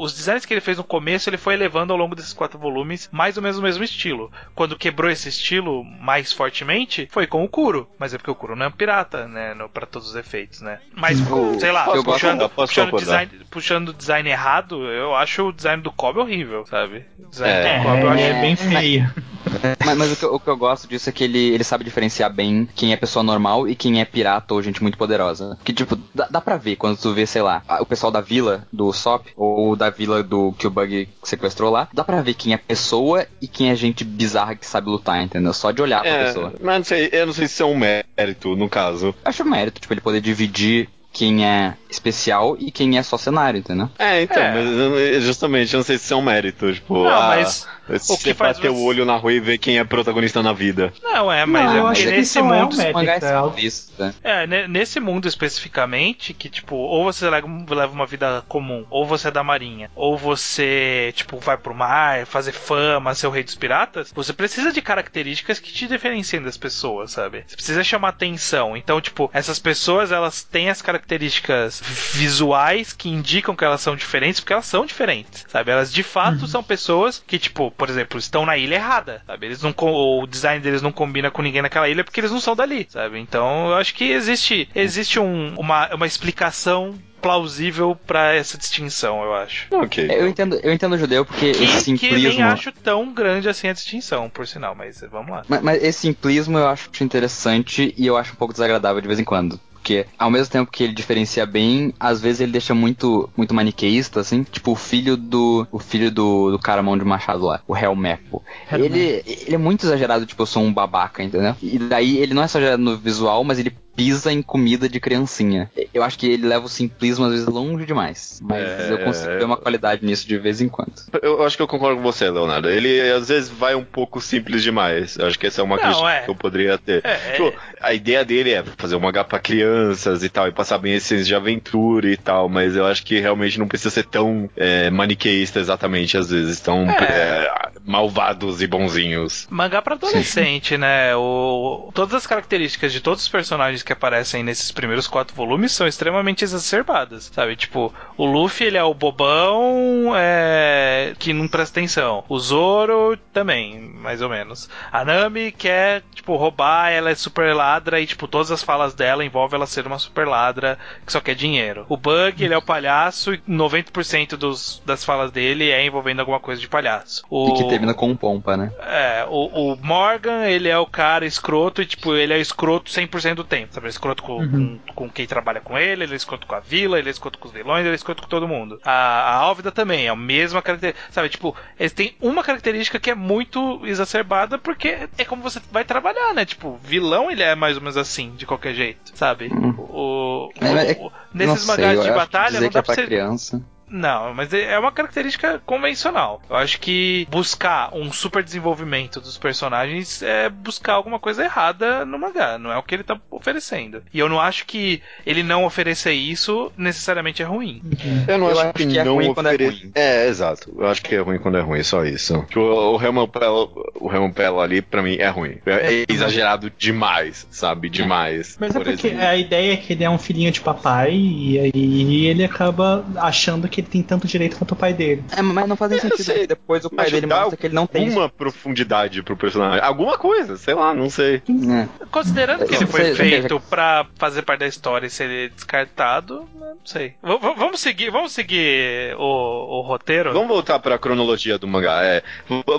Os designs que ele fez no começo, ele foi elevando ao longo desses quatro volumes, mais ou menos o mesmo estilo. Quando quebrou esse estilo mais fortemente, foi com o Kuro. Mas é porque o Kuro não é um pirata, né? No, pra todos os efeitos, né? Mas, O- sei lá, puxando, puxando, design, puxando o design errado, eu acho o design do Kobe horrível, sabe? O design É, do Kobe eu acho é bem feio. Mas, mas o, que, eu- o que eu gosto disso é que ele, ele sabe diferenciar bem quem é pessoa normal e quem é pirata ou gente muito poderosa. Que, tipo, dá, dá pra ver quando tu vê, sei lá, a- o pessoal da vila do Sop ou da vila do que o Bug sequestrou lá. Dá pra ver quem é pessoa e quem é gente bizarra que sabe lutar, entendeu? Só de olhar pra É, pessoa. mas não sei, eu não sei se isso é um mérito, no caso. Acho mérito, tipo, ele poder dividir quem é especial e quem é só cenário, entendeu? É, então, É. mas justamente eu não sei se isso é um mérito. Tipo, Não, ah, mas se o que você faz bater você- o olho na rua e ver quem é protagonista na vida. Não, é, mas Não, é eu porque acho que nesse é um mundo. é é isso, né? É, ne- nesse mundo especificamente, que tipo, ou você leva, leva uma vida comum, ou você é da marinha, ou você, tipo, vai pro mar, fazer fama, ser o rei dos piratas, você precisa de características que te diferenciem das pessoas, sabe? Você precisa chamar atenção. Então, tipo, essas pessoas, elas têm as características visuais que indicam que elas são diferentes, porque elas são diferentes, sabe? Elas de fato são pessoas que, tipo, por exemplo, estão na ilha errada, sabe? Eles não, o design deles não combina com ninguém naquela ilha porque eles não são dali, sabe? Então, eu acho que existe, existe um- uma, uma explicação plausível pra essa distinção, eu acho. Ok. Eu entendo, eu entendo o judeu porque esse Que, que simplismo. nem acho tão grande assim a distinção, por sinal, mas vamos lá. Mas, mas esse simplismo eu acho interessante e eu acho um pouco desagradável de vez em quando. Porque ao mesmo tempo que ele diferencia bem, às vezes ele deixa muito muito maniqueísta, assim. Tipo o filho do. O filho do, do cara mão de machado lá, o Helmepo. Ele, ele é muito exagerado, tipo, eu sou um babaca, entendeu? E daí ele não é exagerado no visual, mas ele pisa em comida de criancinha. Eu acho que ele leva o simplismo às vezes longe demais. Mas É, eu consigo é. ver uma qualidade nisso de vez em quando. Eu acho que eu concordo com você, Leonardo. Ele às vezes vai um pouco simples demais. Eu acho que essa é uma Não, crítica é. que eu poderia ter. É, Tipo, a ideia dele é fazer um mangá pra crianças e tal, e passar bem esses de aventura e tal, mas eu acho que realmente não precisa ser tão é, maniqueísta exatamente, às vezes, tão É. malvados e bonzinhos. Mangá pra adolescente, né? O, todas as características de todos os personagens que aparecem nesses primeiros quatro volumes são extremamente exacerbadas, sabe? Tipo, o Luffy, ele é o bobão é, que não presta atenção. O Zoro também, mais ou menos. A Nami quer, tipo, roubar, ela é super ladra e, tipo, todas as falas dela envolvem ela ser uma super ladra que só quer dinheiro. O Bug, ele é o palhaço e 90% dos, das falas dele é envolvendo alguma coisa de palhaço. O... Termina com um pompa, né? É, o, o Morgan, ele é o cara escroto e, tipo, ele é escroto 100% do tempo, sabe? Ele é escroto com, com, com quem trabalha com ele, ele é escroto com a vila, ele é escroto com os vilões, ele é escroto com todo mundo. A, a Álvida também, é a mesma característica, sabe? Tipo, eles têm uma característica que é muito exacerbada porque é como você vai trabalhar, né? Tipo, vilão, ele é mais ou menos assim, de qualquer jeito, sabe? O, o- É, é- o- nesses mangás de batalha, não que dá é pra pra ser... criança. Não, mas é uma característica convencional. Eu acho que buscar um super desenvolvimento dos personagens é buscar alguma coisa errada no mangá. Não é o que ele tá oferecendo. E eu não acho que ele não oferecer isso necessariamente é ruim. Eu não Eu acho, acho que, que é não ruim quando é ofere- ruim. É, exato. Eu acho que é ruim quando é ruim, só isso. O, o Helman Pelo, o Helman Pelo ali, pra mim, é ruim. É, exagerado demais, sabe? Demais. Mas é Por porque exemplo. a ideia é que ele é um filhinho de papai e aí ele acaba achando que ele tem tanto direito quanto o pai dele. É, mas não faz Eu sentido. sei, Depois o pai Mas dele mostra que ele não tem isso. Alguma profundidade pro personagem. Alguma coisa, sei lá, não sei. É. Considerando que ele foi feito pra fazer parte da história e ser descartado, não sei. V- vamos seguir, vamos seguir o, o roteiro? Vamos voltar pra cronologia do mangá. É,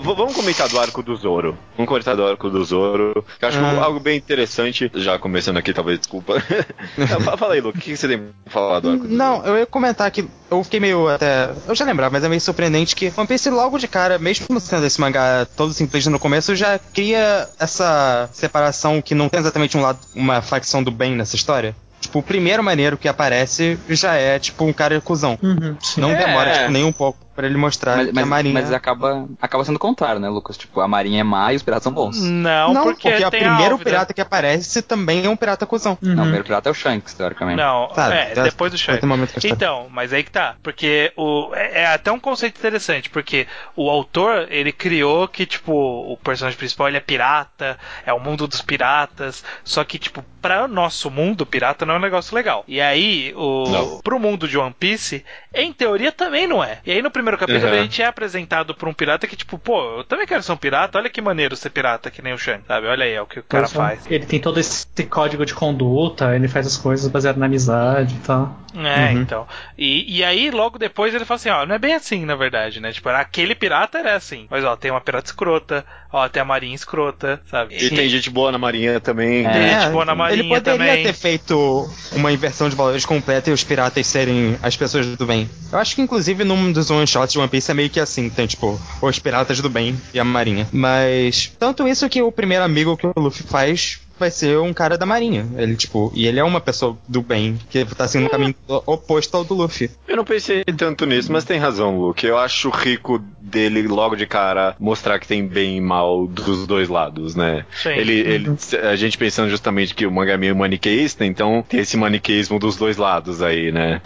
vamos comentar do arco do Zoro. Vamos comentar do arco do Zoro. Que acho Ah. algo bem interessante. Já começando aqui, talvez, desculpa. Fala- aí, Lu, o que você tem pra falar do arco do Não, Zoro? eu ia comentar que eu fiquei meio até. Eu já lembrava, mas é meio surpreendente que One Piece logo de cara, mesmo sendo esse mangá todo simplista no começo, já cria essa separação que não tem exatamente um lado, uma facção do bem nessa história. Tipo, o primeiro maneiro que aparece já é, tipo, um cara cuzão. Uhum. Não É. demora, tipo, nem um pouco pra ele mostrar Mas, que mas, a Marinha... mas acaba, acaba sendo o contrário, né, Lucas? Tipo, a Marinha é má e os piratas são bons. Não, Não, porque, porque, o primeiro a Álvida. pirata que aparece também é um pirata cuzão. Uhum. Não, o primeiro pirata é o Shanks, teoricamente. Não, Tá, é, já- depois do Shanks. Então, mas aí que tá. Porque o, é, é até um conceito interessante, porque o autor, ele criou que, tipo, o personagem principal ele é pirata, é o mundo dos piratas, só que, tipo, pra nosso mundo, pirata não é um negócio legal. E aí, o, Não. pro mundo de One Piece, em teoria também não é. E aí no primeiro capítulo Uhum. a gente é apresentado por um pirata que, tipo, pô, eu também quero ser um pirata, olha que maneiro ser pirata, que nem o Shanks, sabe? Olha aí, é o que o cara Pois é. faz. Ele tem todo esse código de conduta, ele faz as coisas baseado na amizade e tal. É, Uhum. então. E, e aí, logo depois, ele fala assim, ó, não é bem assim, na verdade, né? Tipo, aquele pirata era assim. Mas, ó, tem uma pirata escrota, ó, tem a marinha escrota, sabe? E tem gente boa na marinha também. Tem gente boa na marinha ele poderia também. ter feito uma inversão de valores completa e os piratas serem as pessoas do bem. Eu acho que, inclusive, num dos one-shots de One Piece é meio que assim, tem, tipo, os piratas do bem e a marinha. Mas, tanto isso que o primeiro amigo que o Luffy faz vai ser um cara da marinha. Ele, tipo, e ele é uma pessoa do bem, que tá seguindo um caminho oposto ao do Luffy. Eu não pensei tanto nisso, mas tem razão, Luke. Eu acho rico dele logo de cara mostrar que tem bem e mal dos dois lados, né? Sim. Ele, ele, a gente pensando justamente que o mangá é meio maniqueísta, então tem esse maniqueísmo dos dois lados aí, né?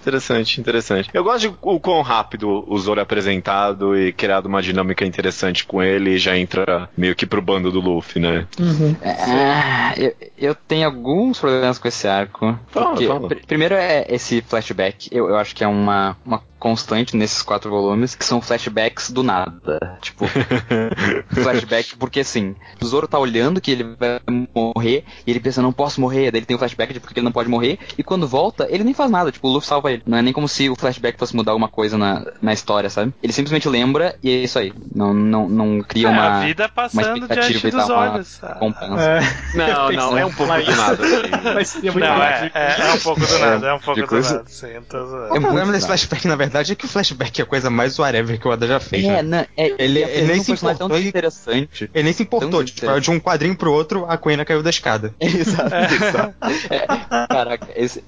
Interessante, interessante. Eu gosto de o quão rápido o Zoro é apresentado e criado uma dinâmica interessante com ele e já entra meio que pro bando do Luffy, né? Uhum. É, eu, eu tenho alguns problemas com esse arco. Fala, fala. pr- primeiro é esse flashback. Eu, eu acho que é uma, uma constante nesses quatro volumes, que são flashbacks do nada. Tipo, flashback porque assim, o Zoro tá olhando que ele vai morrer e ele pensa, não posso morrer. Daí ele tem o flashback de porque ele não pode morrer. E quando volta, ele nem faz nada. Tipo, o Luffy salva ele. Não é nem como se o flashback fosse mudar alguma coisa na, na história, sabe? Ele simplesmente lembra e é isso aí. Não, não, não cria É, uma. a vida passando expectativa diante dos tal, olhos. Compensa. É, Não, não, é um pouco do nada. assim. mas muito Não, é, é, é um pouco do nada, é um pouco de do coisa- nada. Sim, zoando. É O problema desse flashback, na verdade, verdade é que o flashback é a coisa mais whatever que o Oda já fez. É, né? né? É, Ele- ele, ele nem se tão importou e- interessante. Ele nem se importou, Tão tipo, de um quadrinho pro outro, a Quena caiu da escada. Exato, exato. É, caraca, esse,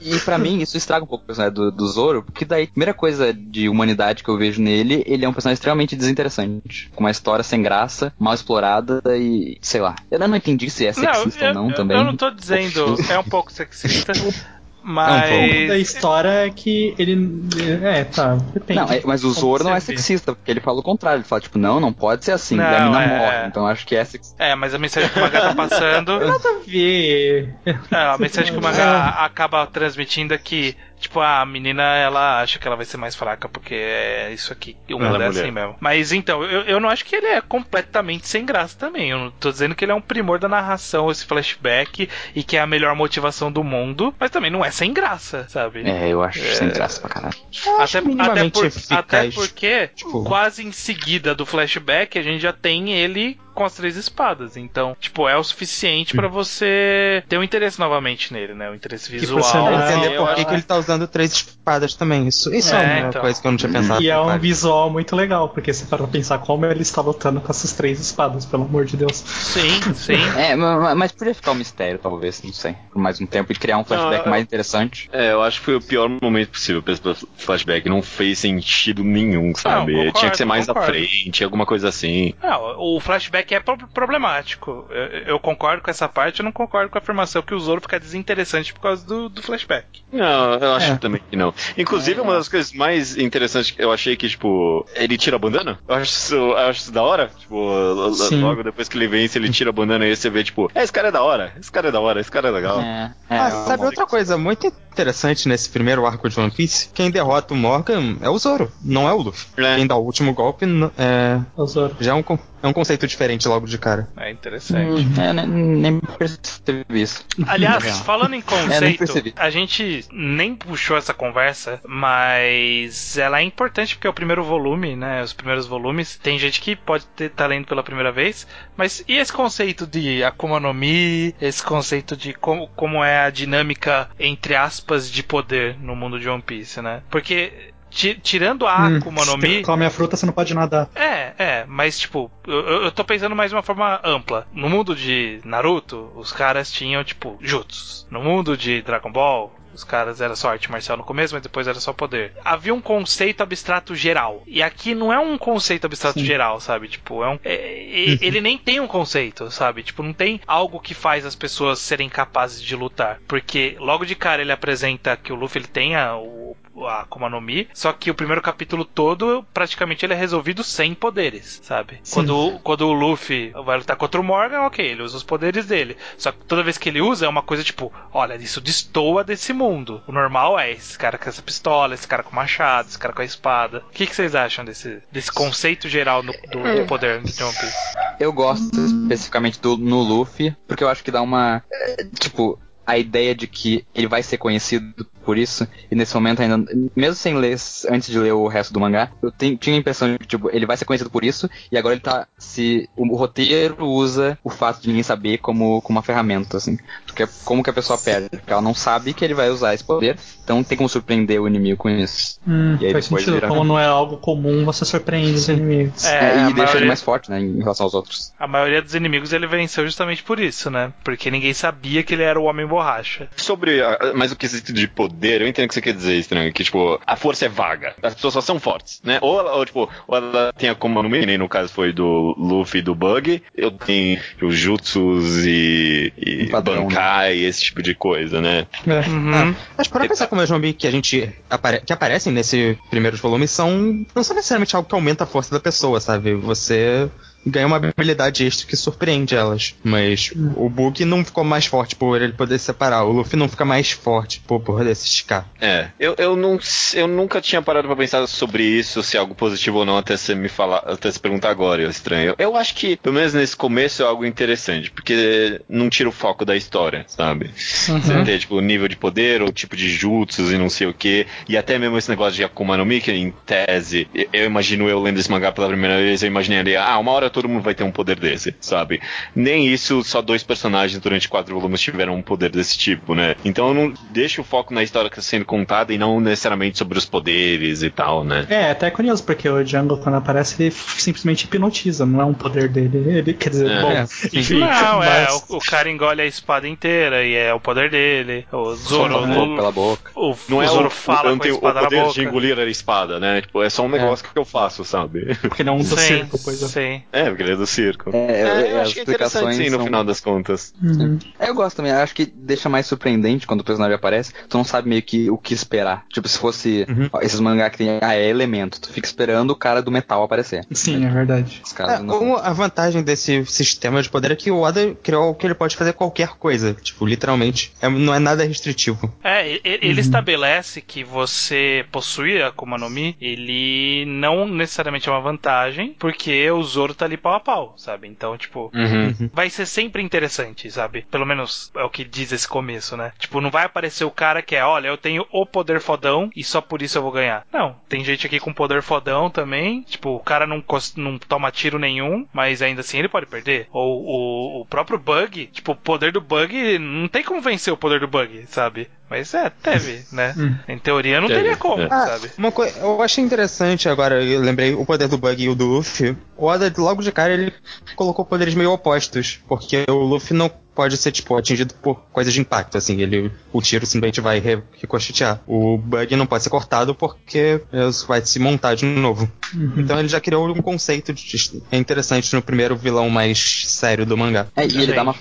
e pra mim isso estraga um pouco o personagem do, do Zoro, porque daí, a primeira coisa de humanidade que eu vejo nele, ele é um personagem extremamente desinteressante. Com uma história sem graça, mal explorada e, sei lá. Eu não entendi se é sexista eu, ou não eu- também. Eu não tô dizendo, é um pouco sexista, mas. O da história é que ele. É, tá, depende. Não, é- mas o Zoro não é sexista, porque ele fala o contrário. Ele fala, tipo, não, não pode ser assim. Não, e a mina é- morre. Então eu acho que é sexista. É, mas a mensagem que o mangá tá passando. Nada a ver. É, a mensagem que o mangá acaba transmitindo é que, tipo, a menina ela acha que ela vai ser mais fraca porque é isso aqui. O Ela mundo é é assim mesmo. Mas então, eu, eu não acho que ele é completamente sem graça também. Eu não tô dizendo que ele é um primor da narração, esse flashback, e que é a melhor motivação do mundo, mas também não é sem graça, sabe? É, eu acho sem graça pra caralho. Até, até, por- até porque, Tipo- quase em seguida do flashback, a gente já tem ele com as três espadas. Então, tipo, é o suficiente pra você ter um interesse novamente nele, né? O interesse visual. sinal, Pra Ah, entender por que que ele tá usando três espadas também. Isso, isso é, É, uma então. coisa que eu não tinha pensado. E é um visual muito legal, porque você para pra pensar como ele está lutando com essas três espadas, pelo amor de Deus. Sim, sim. É, ma- ma- mas podia ficar um mistério, talvez, não sei. Por mais um tempo e criar um flashback Não, mais interessante. É, eu acho que foi o pior momento possível pra esse flashback. Não fez sentido nenhum, sabe? concordo, Tinha que ser mais concordo. à frente, alguma coisa assim. Não, o flashback é pro- problemático. Eu, eu concordo com essa parte, eu não concordo com a afirmação que o Zoro fica desinteressante por causa do, do flashback. Não, eu acho É. também que não. Inclusive, uma das coisas mais interessantes que eu achei que, tipo, ele tira a bandana. Eu acho isso, eu acho isso da hora. Tipo, Sim. logo depois que ele vence, ele tira a bandana e aí você vê, tipo, é, esse cara é da hora, esse cara é da hora, esse cara é legal. É, é, Ah, é sabe outra coisa muito interessante nesse primeiro arco de One Piece? Quem derrota o Morgan é o Zoro, não é o Luffy. É. Quem dá o último golpe n- é, O Zoro. já é um, é um conceito diferente logo de cara. É interessante. É, nem, nem percebi isso. Aliás, Real. falando em É, conceito, a gente nem puxou essa conversa, mas ela é importante porque é o primeiro volume, né? Os primeiros volumes. Tem gente que pode estar lendo pela primeira vez, mas e esse conceito de Akuma no Mi? Esse conceito de como, como é a dinâmica, entre aspas, de poder no mundo de One Piece, né? Porque. Ti- Tirando a Hum, Akuma no se Mi, come a fruta, você não pode nadar. é, é, mas tipo, eu, eu eu tô pensando mais de uma forma ampla. No mundo de Naruto, os caras tinham, tipo, jutsus. No mundo de Dragon Ball, os caras era só arte marcial no começo, mas depois era só poder. Havia um conceito abstrato geral. E aqui não é um conceito abstrato Sim. geral, sabe? Tipo, é um. é- é- ele nem tem um conceito, sabe? Tipo, não tem algo que faz as pessoas serem capazes de lutar. Porque logo de cara ele apresenta que o Luffy ele tem a, o, a Akuma no Mi, só que o primeiro capítulo todo, praticamente ele é resolvido sem poderes, sabe? Sim. Quando, quando o Luffy vai lutar contra o Morgan, ok, ele usa os poderes dele. Só que toda vez que ele usa é uma coisa tipo, olha, isso destoa desse mundo. O normal é esse cara com essa pistola, esse cara com machado, esse cara com a espada. O que, que vocês acham desse, desse conceito geral do, do, do poder de One Piece? Eu gosto especificamente do no Luffy, porque eu acho que dá uma. é, Tipo, a ideia de que ele vai ser conhecido por isso, e nesse momento ainda, mesmo sem ler, antes de ler o resto do mangá, eu tenho- tinha a impressão de que tipo, ele vai ser conhecido por isso, e agora ele tá. Se o, roteiro usa o fato de ninguém saber como, como uma ferramenta, assim. Porque é como que a pessoa perde? Porque ela não sabe que ele vai usar esse poder, então tem como surpreender o inimigo com isso. Hum, E aí faz depois sentido. vira- Como não é algo comum, você surpreende os inimigos. É, É, e deixa ele maioria- mais forte, né, em relação aos outros. A maioria dos inimigos ele venceu justamente por isso, né? Porque ninguém sabia que ele era o Homem Borracha. Sobre a, mais o quesito de poder, eu entendo o que você quer dizer, estranho, que, tipo, a força é vaga. As pessoas só são fortes, né? Ou, ela, ou tipo, ou ela tem a Akuma no Mi, nem no caso foi do Luffy e do Bug, eu tenho os Jutsus e, e padrão, Bankai, esse tipo de coisa, né? É. Uhum. Mas para pensar como é Zombie que a gente apare que aparecem nesse primeiros volumes são não são necessariamente algo que aumenta a força da pessoa, sabe? Você ganha uma habilidade extra que surpreende elas. Mas o Book não ficou mais forte por ele poder se separar. O Luffy não fica mais forte por poder se esticar. É, eu, eu, não, eu nunca tinha parado pra pensar sobre isso, se é algo positivo ou não, até você me falar, até se perguntar agora, eu estranho. Eu acho que, pelo menos nesse começo, é algo interessante, porque não tira o foco da história, sabe? Você tem, tipo, o nível de poder, o tipo de jutsus e não sei o que, e até mesmo esse negócio de Akuma no Mi, que em tese, eu imagino eu lendo esse mangá pela primeira vez, eu imaginei ali, ah, uma hora história todo mundo vai ter um poder desse, sabe? Nem isso, só dois personagens durante quatro volumes tiveram um poder desse tipo, né? Então não deixa o foco na história que está sendo contada e não necessariamente sobre os poderes e tal, né? É, até curioso, porque o Jungle, quando aparece, ele simplesmente hipnotiza, não é um poder dele. Ele quer dizer, É. bom, É, enfim. Não, é, mas- o, o cara engole a espada inteira e é o poder dele. O Zoro, o, pela boca. o, Não o é Zoro o, fala com a tenho o espada na poder boca. de engolir a espada, né? Tipo, é só um negócio que eu faço, sabe? Porque não usa Sim, circo, pois é. sim. É, porque ele é do circo. É, É, eu as acho que é interessante sim, no são- final das contas. Uhum. É, eu gosto também. Eu acho que deixa mais surpreendente quando o personagem aparece. Tu não sabe meio que o que esperar. Tipo, se fosse Uhum. ó, esses mangá que tem. Ah, é elemento. Tu fica esperando o cara do metal aparecer. Sim, é verdade. É, não. uma- a vantagem desse sistema de poder é que o Oda criou que ele pode fazer qualquer coisa. Tipo, literalmente. É- não é nada restritivo. É, ele estabelece que você possuir a Akuma no Mi, ele não necessariamente é uma vantagem, porque o Zoro tá ali pau a pau, sabe? Então, tipo, Uhum. vai ser sempre interessante, sabe? Pelo menos é o que diz esse começo, né? Tipo, não vai aparecer o cara que é, olha, eu tenho o poder fodão e só por isso eu vou ganhar. Não, tem gente aqui com poder fodão também. Tipo, o cara não, não toma tiro nenhum, mas ainda assim ele pode perder. Ou o, o próprio Bug, tipo, o poder do Bug, não tem como vencer o poder do Bug, sabe? Mas é, teve, né? Hum. Em teoria não Teve, teria como, é. sabe? Uma coisa, eu achei interessante agora, eu lembrei o poder do Bug e o do Luffy. O Oda, logo de cara, ele colocou poderes meio opostos, porque o Luffy não pode ser, tipo, atingido por coisas de impacto, assim, ele, o tiro simplesmente vai re- ricochetear. O Bug não pode ser cortado porque é, vai se montar de novo. Então ele já criou um conceito de, é interessante no primeiro vilão mais sério do mangá. É, e ele Sim. dá uma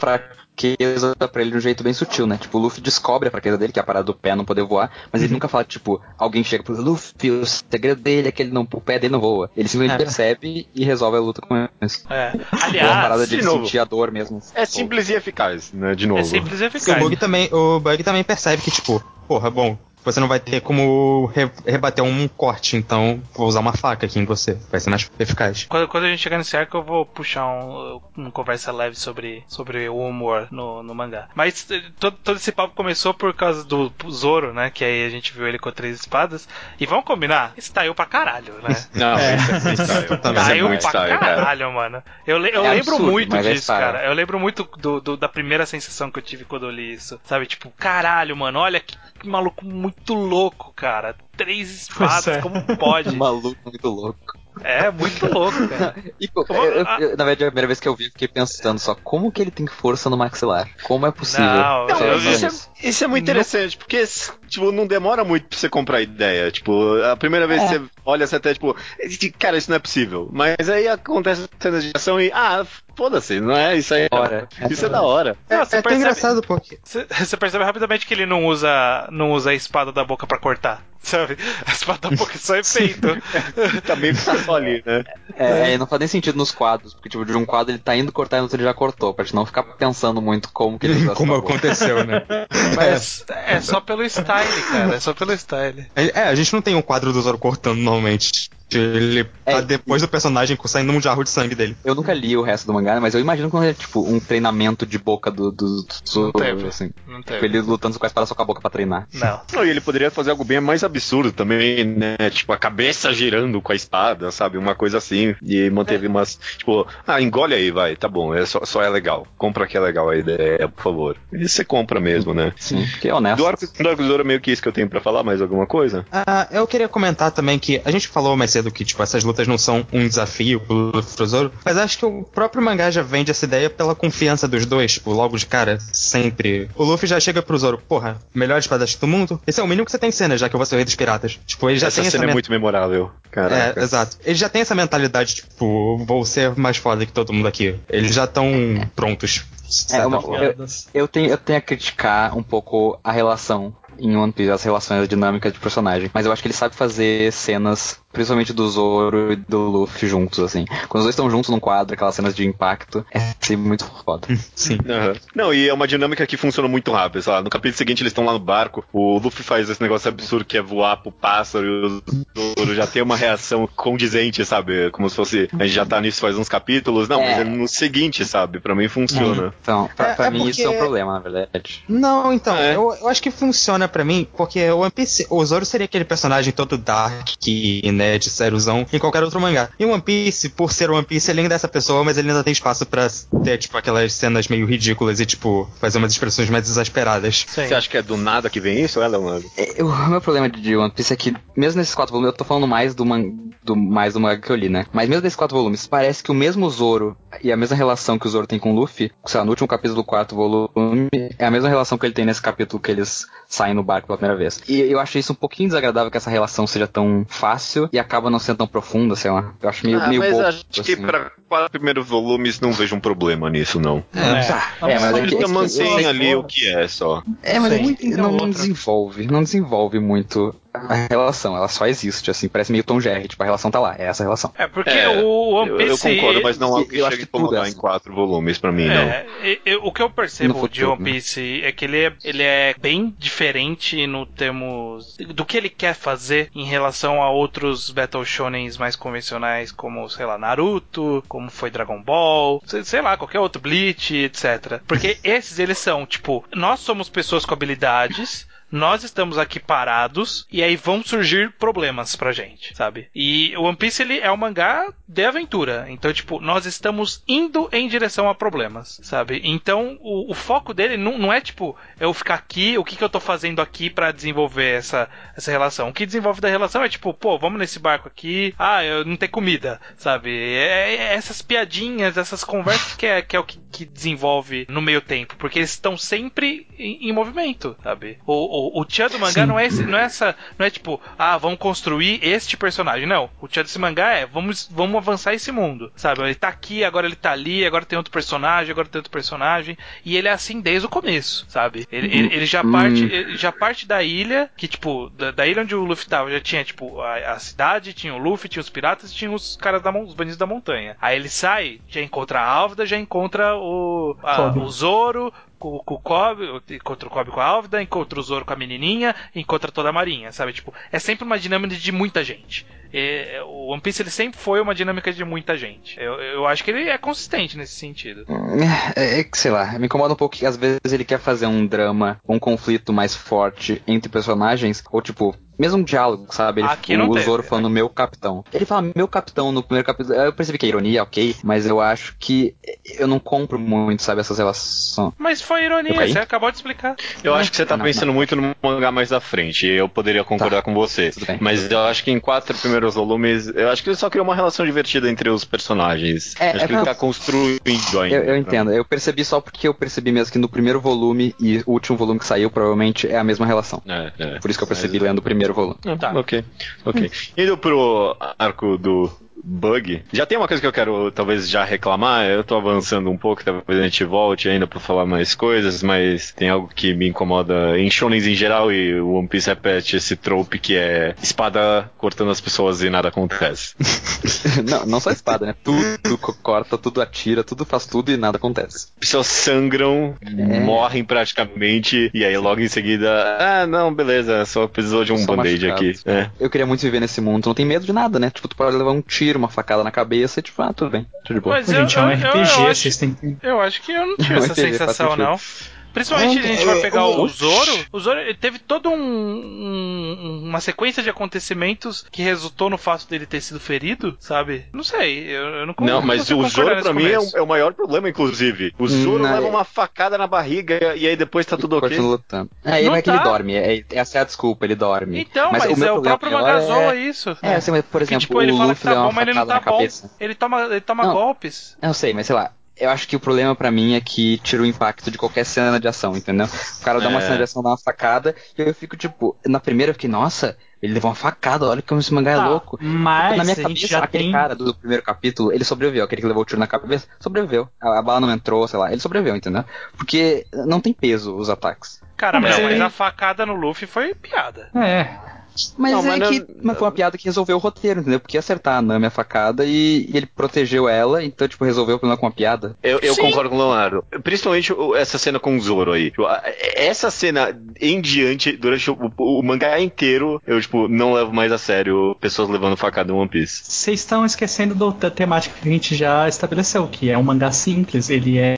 fraqueza pra ele de um jeito bem sutil, né? Tipo, o Luffy descobre a fraqueza dele, que é a parada do pé não poder voar, mas ele nunca fala, tipo, alguém chega pro Luffy, o segredo dele é que ele não, o pé dele não voa. Ele simplesmente É. percebe e resolve a luta com isso. É. Ou a Aliás, parada de de sentir a dor mesmo. É simples e eficaz, né? De novo. é simples e Porque o eficaz. Bug também, o Bug também percebe que, tipo, porra, bom, você não vai ter como re- rebater um corte, então vou usar uma faca aqui em você. Vai ser mais eficaz. Quando, quando a gente chegar nesse arco, eu vou puxar um, um conversa leve sobre, sobre o humor no, no mangá. Mas eh, todo, todo esse papo começou por causa do Zoro, né? Que aí a gente viu ele com três espadas. E vamos combinar, style pra caralho, né? Não, É. isso é freestyle. Isso é pra style, cara. caralho, mano. Eu, le- eu É lembro absurdo, muito é disso, style. cara. Eu lembro muito do, do- da primeira sensação que eu tive quando eu li isso. Sabe, tipo, caralho, mano, olha que maluco muito louco, cara. Três espadas, é. como pode? Maluco muito louco. É, muito louco, cara. E, pô, Eu eu- eu- na verdade, a primeira vez que eu vi, eu fiquei pensando só, como que ele tem força no maxilar? Como é possível? Não, Não, eu- isso, é, isso é muito interessante, porque tipo, não demora muito pra você comprar a ideia. Tipo, a primeira vez que você olha, você até, tipo, cara, isso não é possível. Mas aí acontece cenas de ação e, ah, foda-se, não é? Isso aí. Hora. Isso é da hora. Não, é você é até percebe- engraçado porque. Você percebe rapidamente que ele não usa, não usa a espada da boca pra cortar, sabe? A espada da boca é só efeito. tá meio que só ali, né? É, é, não faz nem sentido nos quadros, porque tipo, de um quadro ele tá indo cortar e no outro ele já cortou, pra gente não ficar pensando muito como que ele usa Como aconteceu, né? Mas é só pelo style, cara. É só pelo style. É, a gente não tem um quadro do Zoro cortando normalmente. Ele tá É, depois do personagem saindo um jarro de sangue dele. Eu nunca li o resto do mangá, mas eu imagino que é tipo um treinamento de boca do, do, do Zoro, teve. assim. Não Tipo, teve. ele lutando com a espada só com a boca pra treinar. Não. Não, e ele poderia fazer algo bem mais absurdo também, né? Tipo, a cabeça girando com a espada, sabe? Uma coisa assim. E manteve umas. Tipo, ah, engole aí, vai, tá bom, é só, só é legal. Compra que é legal a ideia, por favor. E você compra mesmo, né? Sim, porque é honesto. Do arco, do arco do Zoro é meio que isso que eu tenho pra falar, mais alguma coisa? Ah, eu queria comentar também que a gente falou mais cedo que tipo essas lutas não são um desafio pro Luffy e pro Zoro, mas acho que o próprio mangá já vende essa ideia pela confiança dos dois, tipo, logo de cara, sempre. O Luffy já chega pro Zoro, porra, melhor espadachim do mundo? Esse é o mínimo que você tem em cena, já que eu vou ser o rei dos piratas. Tipo, ele já essa tem essa cena é men- muito memorável, caraca. É, exato. Ele já tem essa mentalidade, tipo, vou ser mais foda que todo mundo aqui. Eles já estão prontos. É, uma-. Piadas. Eu tenho, eu tenho a criticar um pouco a relação em One Piece, as relações, a dinâmica de personagem. Mas eu acho que ele sabe fazer cenas, principalmente do Zoro e do Luffy juntos, assim. Quando os dois estão juntos num quadro, aquelas cenas de impacto, é sempre muito foda. Sim. Aham. Não, e é uma dinâmica que funciona muito rápido, sei lá, no capítulo seguinte eles estão lá no barco, o Luffy faz esse negócio absurdo que é voar pro pássaro e o Zoro já tem uma reação condizente, sabe? Como se fosse, a gente já tá nisso faz uns capítulos, não, É. mas é no seguinte, sabe? Pra mim funciona. Então, pra, É- pra é mim porque- isso é um problema, na verdade. Não, então, é? eu, eu acho que funciona funciona pra mim porque o One Piece, o Zoro seria aquele personagem todo dark, né, de sériozão em qualquer outro mangá. E o One Piece, por ser One Piece, ele ainda é essa pessoa, mas ele ainda tem espaço pra ter, tipo, aquelas cenas meio ridículas e, tipo, fazer umas expressões mais exasperadas. Você acha que é do nada que vem isso, é, Leonardo? É, o meu problema de One Piece é que, mesmo nesses quatro volumes, eu tô falando mais do, man, do, mais do manga que eu li, né? Mas mesmo nesses quatro volumes, parece que o mesmo Zoro e a mesma relação que o Zoro tem com o Luffy, sei lá, no último capítulo do quarto volume, é a mesma relação que ele tem nesse capítulo que eles saem no barco pela primeira vez. E eu acho isso um pouquinho desagradável que essa relação seja tão fácil e acaba não sendo tão profunda, sei lá. Eu acho meio, ah, meio mas bobo, acho que assim. para quatro primeiros volumes não vejo um problema nisso, não. É, é, mas é que, é tá que- mantém é- ali o que é só. É, mas é Sim. que não, não desenvolve, não desenvolve muito a relação, ela só existe, assim, parece meio Tom Jerry, tipo, a relação tá lá, é essa relação. É, porque É, o One Eu, eu Piece. concordo, mas não é algo que eu acho chega que a incomodar tudo é em assim. quatro volumes pra mim, não. É, e- e- o que eu percebo No de futuro, One Piece é que ele é, ele é bem diferente no termos do que ele quer fazer em relação a outros Battle Shonens mais convencionais, como, sei lá, Naruto, como foi Dragon Ball, sei, sei lá, qualquer outro, Bleach, etc. Porque esses, eles são, tipo, nós somos pessoas com habilidades, nós estamos aqui parados e aí vão surgir problemas pra gente, sabe? E o One Piece ele é um mangá de aventura, então tipo nós estamos indo em direção a problemas, sabe? Então o, o foco dele não, não é tipo eu ficar aqui, o que, que eu tô fazendo aqui pra desenvolver essa, essa relação. O que desenvolve da relação é tipo, pô, vamos nesse barco aqui, ah, eu não tenho comida, sabe? É, é essas piadinhas, essas conversas que é, que é o que, que desenvolve no meio tempo, porque eles estão sempre em, em movimento, sabe? O, o, o tchan do mangá Sim. não é, esse, não é essa, não é tipo, ah, vamos construir este personagem. Não, o tchan desse mangá é, vamos, vamos avançar esse mundo, sabe? Ele tá aqui, agora ele tá ali, agora tem outro personagem, agora tem outro personagem, e ele é assim desde o começo, sabe? Ele, ele, ele já Hum. parte, ele já parte da ilha, que tipo, da, da ilha onde o Luffy tava, já tinha tipo a, a cidade, tinha o Luffy, tinha os piratas, tinha os caras da os bandidos da montanha. Aí ele sai, já encontra a Álvida, já encontra o a- o Zoro, com, com o Kobe, encontra o Kobe com a Álvida, encontra o Zoro com a menininha, encontra toda a marinha, sabe? Tipo, é sempre uma dinâmica de muita gente. É, o One Piece ele sempre foi uma dinâmica de muita gente. Eu, eu acho que ele é consistente nesse sentido. É, é sei lá, me incomoda um pouco que às vezes ele quer fazer um drama, um conflito mais forte entre personagens, ou tipo, mesmo um diálogo, sabe? Ele, Aqui não o teve. Zoro falando meu capitão. Ele fala meu capitão no primeiro capítulo. Eu percebi que é ironia, ok, mas eu acho que eu não compro muito, sabe, essas relações. Mas foi ironia, você acabou de explicar. Eu acho que você tá Não, pensando muito no mangá mais da frente, eu poderia concordar Tá. com você. Mas eu acho que em quatro primeiros volumes, eu acho que ele só criou uma relação divertida entre os personagens. É, acho é que ele pra- tá construindo ainda. Eu, eu entendo, eu percebi só porque eu percebi mesmo que no primeiro volume e o último volume que saiu provavelmente é a mesma relação. É, é. Por isso que eu percebi lendo o primeiro volume. Tá. Ok, ok. Indo pro arco do Bug, já tem uma coisa que eu quero talvez já reclamar, eu tô avançando um pouco, talvez a gente volte ainda pra falar mais coisas, mas tem algo que me incomoda em shonens em geral e o One Piece repete esse trope que é espada cortando as pessoas e nada acontece. não, não só espada, né? Tudo co- corta, tudo atira, tudo faz tudo e nada acontece. pessoas sangram, É. morrem praticamente, e aí logo em seguida, ah, não, beleza, só precisou de um band-aid aqui. É. Eu queria muito viver nesse mundo, não tem medo de nada, né? Tipo, tu pode levar um tiro, uma facada na cabeça e tipo, ah, tudo bem, tudo de boa. Mas Pô, eu, gente, é um eu- eu- RPG, eu acho, vocês têm que. eu acho que eu não tive Um essa RPG, sensação, sentido. não. Principalmente É, a gente vai é, pegar o- o Zoro. O Zoro ele teve toda um, um- uma sequência de acontecimentos que resultou no fato dele ter sido ferido, sabe? Não sei, eu, eu não Não, mas o Zoro pra mim é, o- é o maior problema, inclusive. O Zoro Não, leva é- uma facada na barriga e aí depois tá tudo ok. Lutando. É, Não não é que tá. ele dorme, é, essa é a desculpa, ele dorme. Então, mas, meu é o próprio maior Mangazoa é... isso. É, mas por exemplo, tipo, ele o fala que Luffy tá leva bom, uma mas ele não tá na bom. cabeça. Ele toma, ele toma Não. golpes. Eu sei, mas sei lá. Eu acho que o problema pra mim é que tira o impacto de qualquer cena de ação, entendeu? O cara dá uma É. cena de ação, dá uma facada, e eu fico tipo, na primeira eu fiquei, nossa, ele levou uma facada, olha como esse mangá é Tá, louco. Mas na minha a gente cabeça, já aquele tem. cara do primeiro capítulo, ele sobreviveu. Aquele que levou o tiro na cabeça, sobreviveu. A, a bala não entrou, sei lá, ele sobreviveu, entendeu? Porque não tem peso os ataques. Cara, Não, mas, mas mas ele- a facada no Luffy foi piada. É. Mas Não, é mas que não- mas foi uma piada que resolveu o roteiro, entendeu? Porque ia acertar a Nami a facada e, e ele protegeu ela, então, tipo, resolveu o problema com uma piada. Eu, eu concordo com o Leonardo. Principalmente essa cena com o Zoro aí. Tipo, a- Essa cena em diante, durante o, o- o mangá inteiro, eu, tipo, não levo mais a sério pessoas levando facada em One Piece. Vocês estão esquecendo do- da temática que a gente já estabeleceu, que é um mangá simples, ele é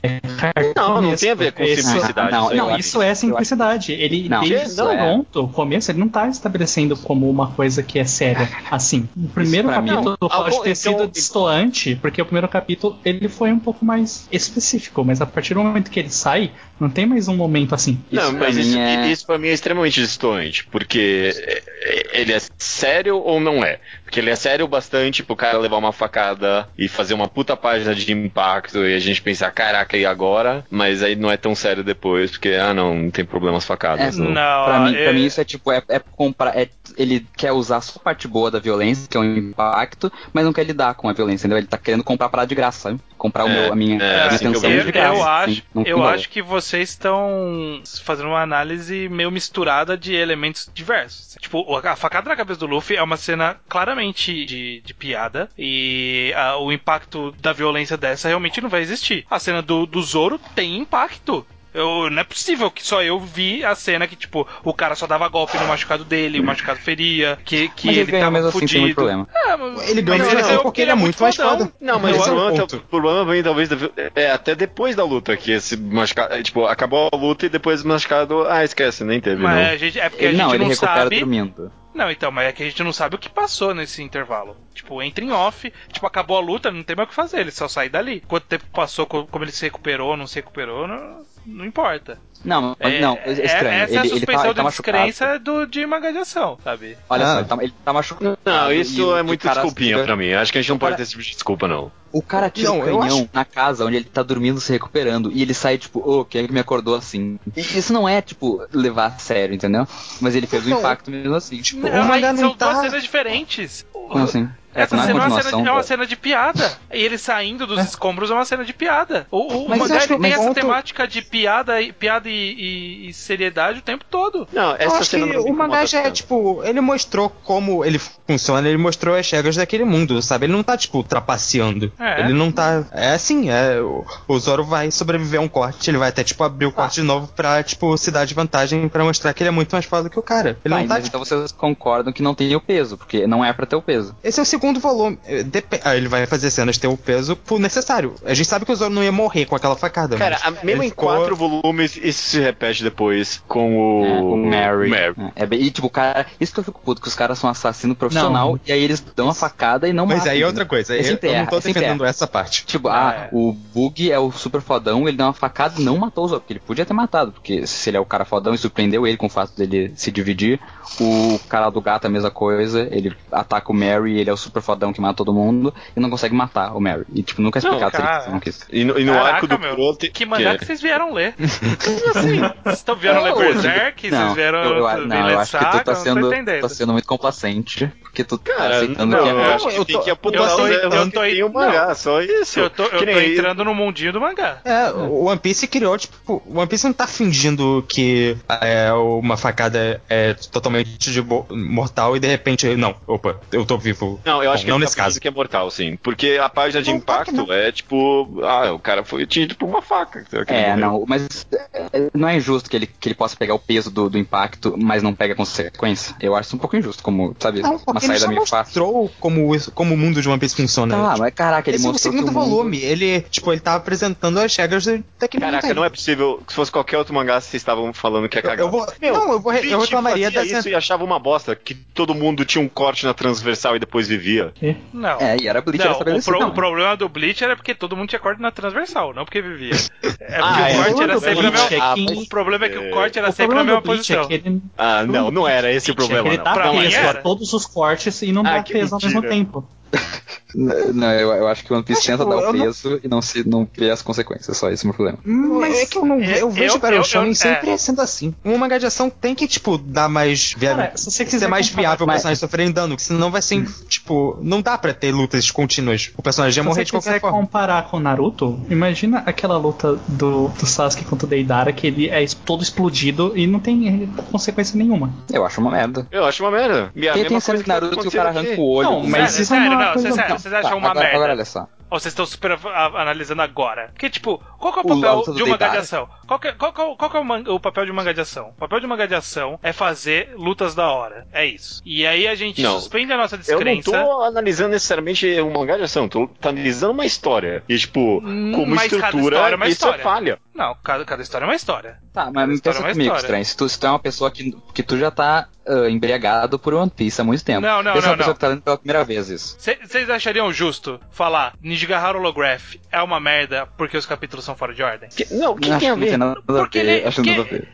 Não, não tem a ver com simplicidade. não. Não, eu isso é simplicidade. Ele, Não, desde o é- pronto, o começo, ele não tá estabelecendo como uma coisa que é séria. Assim, o primeiro mim- capítulo Não, pode ah, ter então- sido destoante, porque o primeiro capítulo ele foi um pouco mais específico, mas a partir do momento que ele sai, não tem mais um momento assim. Não, Isso pra mas mim isso, é- isso pra mim é extremamente distante, porque é, é, ele é sério ou não é? Porque ele é sério o bastante pro cara levar uma facada e fazer uma puta página de impacto e a gente pensar, caraca, e agora? Mas aí não é tão sério depois, porque, ah não, não tem problemas facadas. É, não. Não, Pra mim, é- pra mim isso é tipo, é, é comprar. é- ele quer usar só a parte boa da violência, que é o impacto, mas não quer lidar com a violência, entendeu? Ele tá querendo comprar parada de graça, sabe? Comprar o É, meu, a minha, é, a minha assim atenção vejo. Eu, de graça. eu assim, acho, eu acho que vocês estão fazendo uma análise meio misturada de elementos diversos. Tipo, a facada na cabeça do Luffy é uma cena claramente de, de piada e ah, o impacto da violência dessa realmente não vai existir. A cena do, do Zoro tem impacto. Eu, não é possível que só eu vi a cena que, tipo, o cara só dava golpe no machucado dele, o machucado feria, que, que Mas ele ele tava mesmo assim, fudido. problema. É, mas- Ele ganhou mas mesmo assim eu- porque ele é muito mais foda. Não, mas o é problema, o problema vem talvez é, até depois da luta, que esse machucado, é, tipo, acabou a luta e depois o machucado, ah, esquece, nem teve, Mas não. a gente, é porque a Ele, gente não, não, ele recupera sabe. dormindo. Não, então, mas é que a gente não sabe o que passou nesse intervalo. Tipo, entra em off, tipo, acabou a luta, não tem mais o que fazer, ele só sai dali. Quanto tempo passou, co- como ele se recuperou, não se recuperou, não, não importa. Não, mas É- não, é estranho. Essa é a ele, ele suspensão tá, ele tá de descrença do, de manga de ação, sabe? Olha Ah. só, ele tá, ele tá machucado. Não, isso é muito cara desculpinha fica- pra mim. Acho que a gente não o pode cara- ter esse tipo de desculpa, não. O cara tira Não, o eu canhão acho- na casa onde ele tá dormindo, se recuperando, e ele sai tipo, ô, quem é que me acordou assim? E isso não é, tipo, levar a sério, entendeu? Mas ele fez o Não. impacto mesmo assim. Tipo, Não, mas não são tá- duas cenas diferentes. como assim? Essa não é cena é uma cena, é uma cena de piada. E ele saindo dos escombros é uma cena de piada. O, o mangá eu ele tem essa ponto- temática de piada, e- piada e, e- e seriedade o tempo todo. Não, Eu essa acho cena que o mangá já é, tipo, ele mostrou como ele funciona, ele mostrou as regras daquele mundo, sabe? Ele não tá, tipo, trapaceando. É. Ele não tá. É assim, é. O, o Zoro vai sobreviver a um corte, ele vai até, tipo, abrir o corte de novo pra, tipo, se dar de vantagem pra mostrar que ele é muito mais foda que o cara. Ele Tá, não tá, mas tipo, então vocês concordam que não tem o peso, porque não é pra ter o peso. Esse é o segundo volume. Eh, depe- ah, ele vai fazer cenas ter o peso por necessário. A gente sabe que o Zoro não ia morrer com aquela facada. Cara, mas a- mesmo em ficou- quatro volumes, isso se repete depois com o. É, o Mary. Mary. É, bem- e tipo, o cara. Isso que eu fico puto, que os caras são assassino profissional Não. e aí eles dão a facada e não Mas matam. aí é outra coisa. É Eu, eu não tô é defendendo essa parte. Tipo, É. ah, o Bug é o super fodão, ele deu uma facada e não matou os outros, porque ele podia ter matado, porque se ele é o cara fodão e surpreendeu ele com o fato dele se dividir, o cara do gato é a mesma coisa, ele ataca o Mary, ele é o super fodão que mata todo mundo e não consegue matar o Mary. E tipo, nunca é explicado cara. ele não quis. E no, e no Caraca, arco do meu, Que mangá que que- vocês vieram ler? assim, vocês estão vieram ler Não, Berserk? Não, Vocês vieram eu, eu, não, eu acho que tu tá Não sendo, tá sendo muito complacente, porque tu tá Cara, aceitando não, que é eu Não, acho que eu tem tô- que eu apontar tô- os erros eu que tô- tem o mangá, só isso. Eu tô, eu tô nem- entrando no mundinho do mangá. É, o One Piece criou, tipo, o One Piece não tá fingindo que é, uma facada é totalmente de mortal e de repente, não, opa, eu tô vivo. Não, eu acho Bom, que não ele nesse tá caso. que é mortal, sim. Porque a página de Não, impacto é tipo. Ah, o cara foi atingido por uma faca. É, não, mas é, não é injusto que ele, que ele possa pegar o peso do, do impacto, mas não pega a consequência. Eu acho isso um pouco injusto, como, sabe, Não, uma porque ele saída meio fácil. mostrou como, isso- como o mundo de One Piece funciona. Tá, Tipo, mas caraca, ele Esse é o mostrou segundo que o mundo- volume, ele, tipo, ele tá apresentando as regras daquele Caraca, mundo. não é possível. Se fosse qualquer outro mangá, vocês estavam falando que é Eu, cagado. eu vou, Meu, não, eu, vou, re- eu reclamaria fazia dessa. isso e achava uma bosta, que todo mundo tinha um corte na transversal e depois vivia. Não. É, e era Bleach, era Não, o, estabelecido. pro- não. o problema do Bleach era porque todo mundo tinha corte na transversal, não porque vivia. É porque Ah, o é. corte era O sempre a Bleach mesma. é que- O problema é que o É. corte era O sempre a problema mesma posição. é ele, Ah, não, não era esse o problema, ele não. dá Pra mim era. todos os cortes e não Ah, dá peso ao mesmo mentira. tempo. Não, eu, eu acho que o One Piece Mas, tenta tipo, dar o eu não- peso e não, se, não vê as consequências, só esse é o meu problema. Mas é que eu não eu vejo eu- o Battle Shonen eu- sempre é. sendo assim. Um mangá de ação tem que, tipo, dar mais viável. Cara, se você quiser ser mais viável o mas- personagem sofrerem dano, que senão vai ser, tipo, não dá pra ter lutas contínuas. O personagem ia Se morrer de qualquer forma. comparar com Naruto, imagina aquela luta do, do Sasuke contra o Deidara, que ele é todo explodido e não tem consequência nenhuma. Eu acho uma merda. Eu acho uma merda. E a Tem, tem cena coisa de Naruto que o cara aqui. arranca o olho. Não, mas isso é uma não, coisa- sério, não, vocês acham Tá, uma agora, merda? Ou vocês estão super a- a- analisando agora? Porque, tipo, qual que é o O papel do de um mangá de Deidara. ação? Qual que, é- qual é o- qual que é o, man- o papel de um mangá de ação? O papel de um mangá de ação é fazer lutas da hora. É isso. E aí a gente Não. suspende a nossa Eu não descrença. tô analisando necessariamente um mangá de ação, tô analisando uma história. E, tipo, Hum, como mas cada estrutura, história é uma isso história. é falha. Não, cada, cada história é uma história. Tá, Cada mas me história pensa é uma comigo, história. estranho. Se tu, se tu é uma pessoa que, que tu já tá ah, embriagado por One Piece há muito tempo. Não, não, pensa não, uma pessoa não. que tá lendo pela primeira vez isso. Vocês achariam justo falar Nijigahara Holograph é uma merda porque os capítulos são fora de ordem? Que- não, o que tem a ver? Porque ele,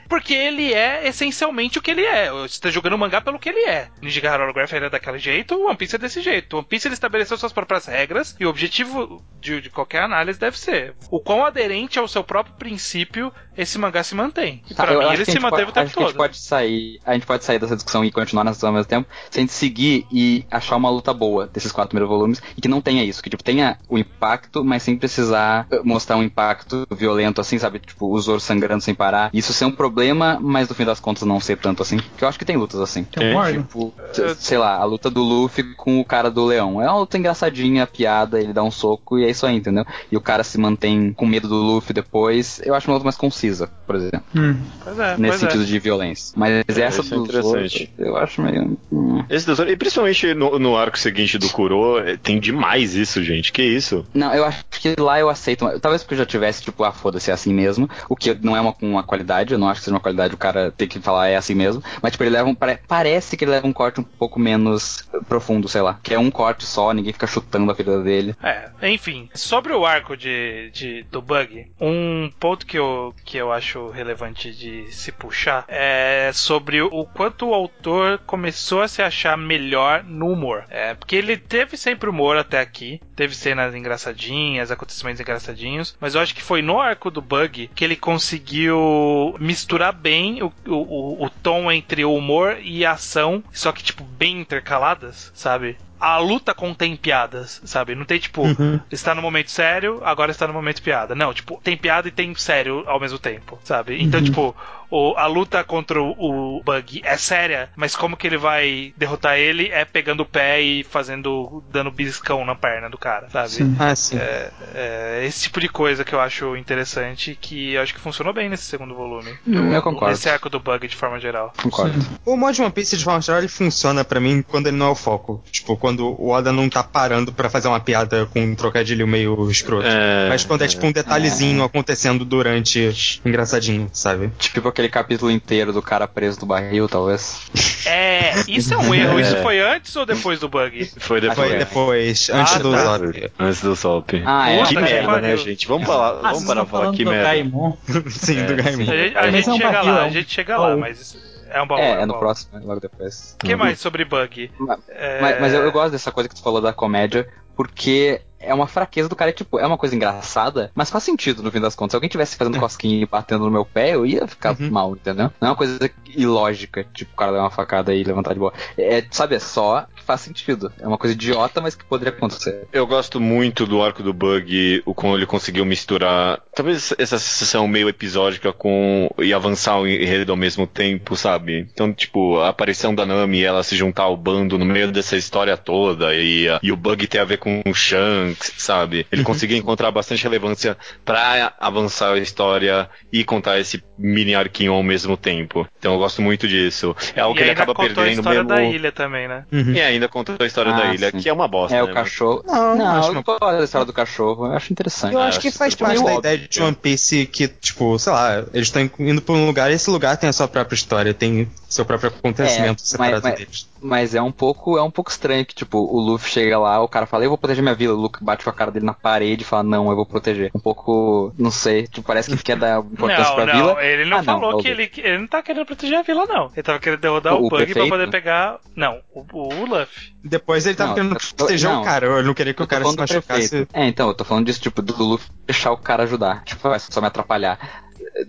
porque, ele é essencialmente o que ele é. Você tá jogando o mangá pelo que ele é. Nijigahara Holograph ele é daquele jeito, o One Piece é desse jeito. O One Piece ele estabeleceu suas próprias regras e o objetivo de, de qualquer análise deve ser o quão aderente ao seu próprio princípio esse mangá se mantém. E Tá, pra eu mim ele se manteve pode- o tempo acho que a gente todo. pode sair, a gente pode sair dessa discussão e continuar nessa discussão ao mesmo tempo, se a gente seguir e achar uma luta boa desses quatro primeiros volumes e que não tenha isso, que tipo tenha o impacto, mas sem precisar mostrar um impacto violento assim, sabe, tipo o Zoro sangrando sem parar. Isso ser um problema, mas no fim das contas não ser tanto assim. Que eu acho que tem lutas assim. Tem um. Tipo, se- sei lá, a luta do Luffy com o cara do leão. É uma luta engraçadinha, piada, ele dá um soco e é isso aí, entendeu? E o cara se mantém com medo do Luffy depois. Eu acho uma luta mais concisa, por exemplo. Hum. Pois é, nesse pois é. sentido de violência. Mas essa isso é dos interessante. outros, eu acho meio. hum. Esse doutor, e principalmente no, no arco seguinte do Kuro, tem demais isso, gente. Que isso? Não, eu acho que lá eu aceito. Talvez porque eu já tivesse, tipo, ah, foda-se, é assim mesmo. O que não é uma, uma qualidade, eu não acho que seja uma qualidade o cara ter que falar é assim mesmo. Mas, tipo, ele leva um. pare- Parece que ele leva um corte um pouco menos profundo, sei lá. Que é um corte só, ninguém fica chutando a ferida dele. É, enfim, sobre o arco de, de- do bug, um ponto que eu, que eu acho relevante de se puxar é sobre o quanto o autor começou a se achar melhor no humor. É, porque ele teve sempre humor até aqui, teve cenas engraçadinhas, acontecimentos engraçadinhos, mas eu acho que foi no arco do bug que ele conseguiu misturar bem o, o, o- tom entre o humor e a ação, só que, tipo, bem intercaladas, sabe? A luta contém piadas, sabe? Não tem tipo, está no momento sério, agora está no momento piada. Não, tipo, tem piada e tem sério ao mesmo tempo, sabe? Então, tipo, o- a luta contra o, o Bug é séria, mas como que ele vai derrotar ele é pegando o pé e fazendo, dando biscão na perna do cara, sabe? Sim. Ah, sim. É, esse tipo de coisa que eu acho interessante e que eu acho que funcionou bem nesse segundo volume. Hum, eu concordo. Nesse arco do Bug de forma geral. Concordo. O mod One Piece de forma geral ele funciona pra mim quando ele não é o foco. Tipo, quando o Oda não tá parando pra fazer uma piada com um trocadilho meio escroto. É, Mas quando é tipo um detalhezinho acontecendo durante engraçadinho, sabe? Tipo aquele capítulo inteiro do cara preso no barril, talvez. É, isso é um erro. Isso foi antes ou depois do Bug? Foi depois. Foi é. depois, antes Ah, do tá. Zop. Antes do Sop. Ah, é. Que que merda, né, gente? Vamos falar, Ah, vamos pra falar que do merda. Gaimon? Sim, É, do Gaimon. A gente, a gente é um chega barril, lá, é a gente chega lá, mas é um baú. É, um é no baú. próximo, logo depois. O que mais sobre Bug? Mas, É, mas- mas eu, eu gosto dessa coisa que tu falou da comédia, porque é uma fraqueza do cara, tipo, é uma coisa engraçada, mas faz sentido no fim das contas. Se alguém tivesse fazendo cosquinha e batendo no meu pé, eu ia ficar Uhum. mal, entendeu? Não é uma coisa ilógica, tipo, o cara dar uma facada e levantar de boa. É, sabe, é só que faz sentido. É uma coisa idiota, mas que poderia acontecer. Eu gosto muito do arco do Bug, o como ele conseguiu misturar, talvez essa sensação meio episódica com e avançar o enredo ao mesmo tempo, sabe? Então, tipo, a aparição da Nami, ela se juntar ao bando no meio dessa história toda e, e o Bug ter a ver com o Shanks, sabe? Ele conseguiu encontrar bastante relevância pra avançar a história e contar esse mini arquinho ao mesmo tempo. Então, eu gosto muito disso. É algo e que ele ainda acaba contou a perdendo história mesmo. da ilha também, né? Uhum. E ainda contou a história Ah, da ilha, sim. que é uma bosta. é, o né? cachorro. Não, Não, acho eu uma- gosto da história do cachorro. Eu acho interessante. Eu acho que acho faz que é parte da óbvio. ideia de One Piece que, tipo, sei lá, eles estão indo pra um lugar e esse lugar tem a sua própria história, tem seu próprio acontecimento É, separado mas- deles. Mas é um pouco é um pouco estranho que, tipo, o Luffy chega lá, o cara fala, eu vou proteger minha vila. O, Lu- bate com a cara dele na parede e fala, não, eu vou proteger. Um pouco, não sei, tipo, parece que quer dar importância Não, pra não, vila. ele não Ah, falou é que ele, ele não tá querendo proteger a vila, não. Ele tava querendo derrotar o, O Bug pra poder pegar. Não, o, o Luffy. Depois ele tava Não, querendo proteger não. o cara. Eu não queria que o cara se machucasse. prefeito. É, então, eu tô falando disso, tipo, do Luffy deixar o cara ajudar. Tipo, vai só me atrapalhar.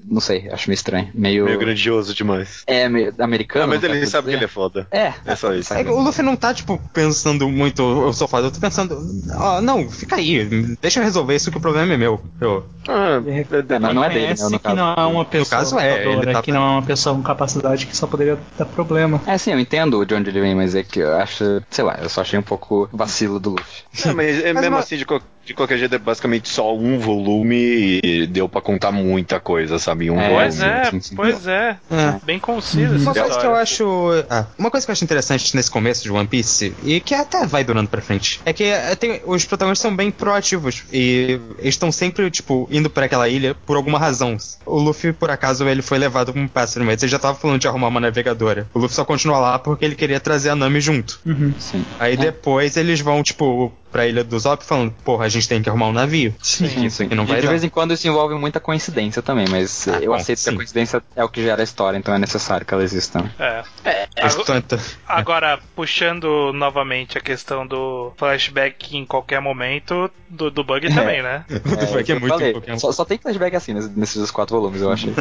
Não sei, acho meio estranho. Meio. Meio grandioso demais. É, meio americano. Ah, mas ele sabe que dizer. ele é foda. É. É só isso. É que o Luffy não tá, tipo, pensando muito, eu sou foda, eu tô pensando, ó, não, fica aí, deixa eu resolver isso que o problema é meu. Eu, Ah, É, mas não é dele, né, no que caso. não é uma pessoa caso é, ele tá- que não é uma pessoa com capacidade que só poderia dar problema. É, sim, eu entendo de onde ele vem, mas é que eu acho, sei lá, eu só achei um pouco vacilo do Luffy. É, mas é Mas mesmo uma- assim, de, qual- de qualquer jeito, é basicamente só um volume e deu pra contar muita coisa, sabe? em Um É, volume. Pois é, pois é. É. Bem conciso essa Uma coisa que eu acho. ah, uma coisa que eu acho interessante nesse começo de One Piece, e que até vai durando pra frente, é que eh, tem- os protagonistas são bem proativos. E eles estão sempre, tipo, indo pra aquela ilha por alguma razão. O Luffy, por acaso, ele foi levado como um pássaro, mas ele já tava falando de arrumar uma navegadora. O Luffy só continua lá porque ele queria trazer a Nami junto. Sim. Aí depois eles vão, tipo, pra ilha do Zop falando, porra, a gente tem que arrumar um navio. Sim, Isso aqui não E vai de dar. vez em quando isso envolve muita coincidência também, mas Ah, eu bom, aceito que sim. a coincidência é o que gera a história, então é necessário que ela exista. É. Mas Agora- tanto- Agora, puxando novamente a questão do flashback em qualquer momento, do, do bug também, né? O do Bug é eu muito falei. Só, só tem flashback assim nesses, quatro volumes, eu achei.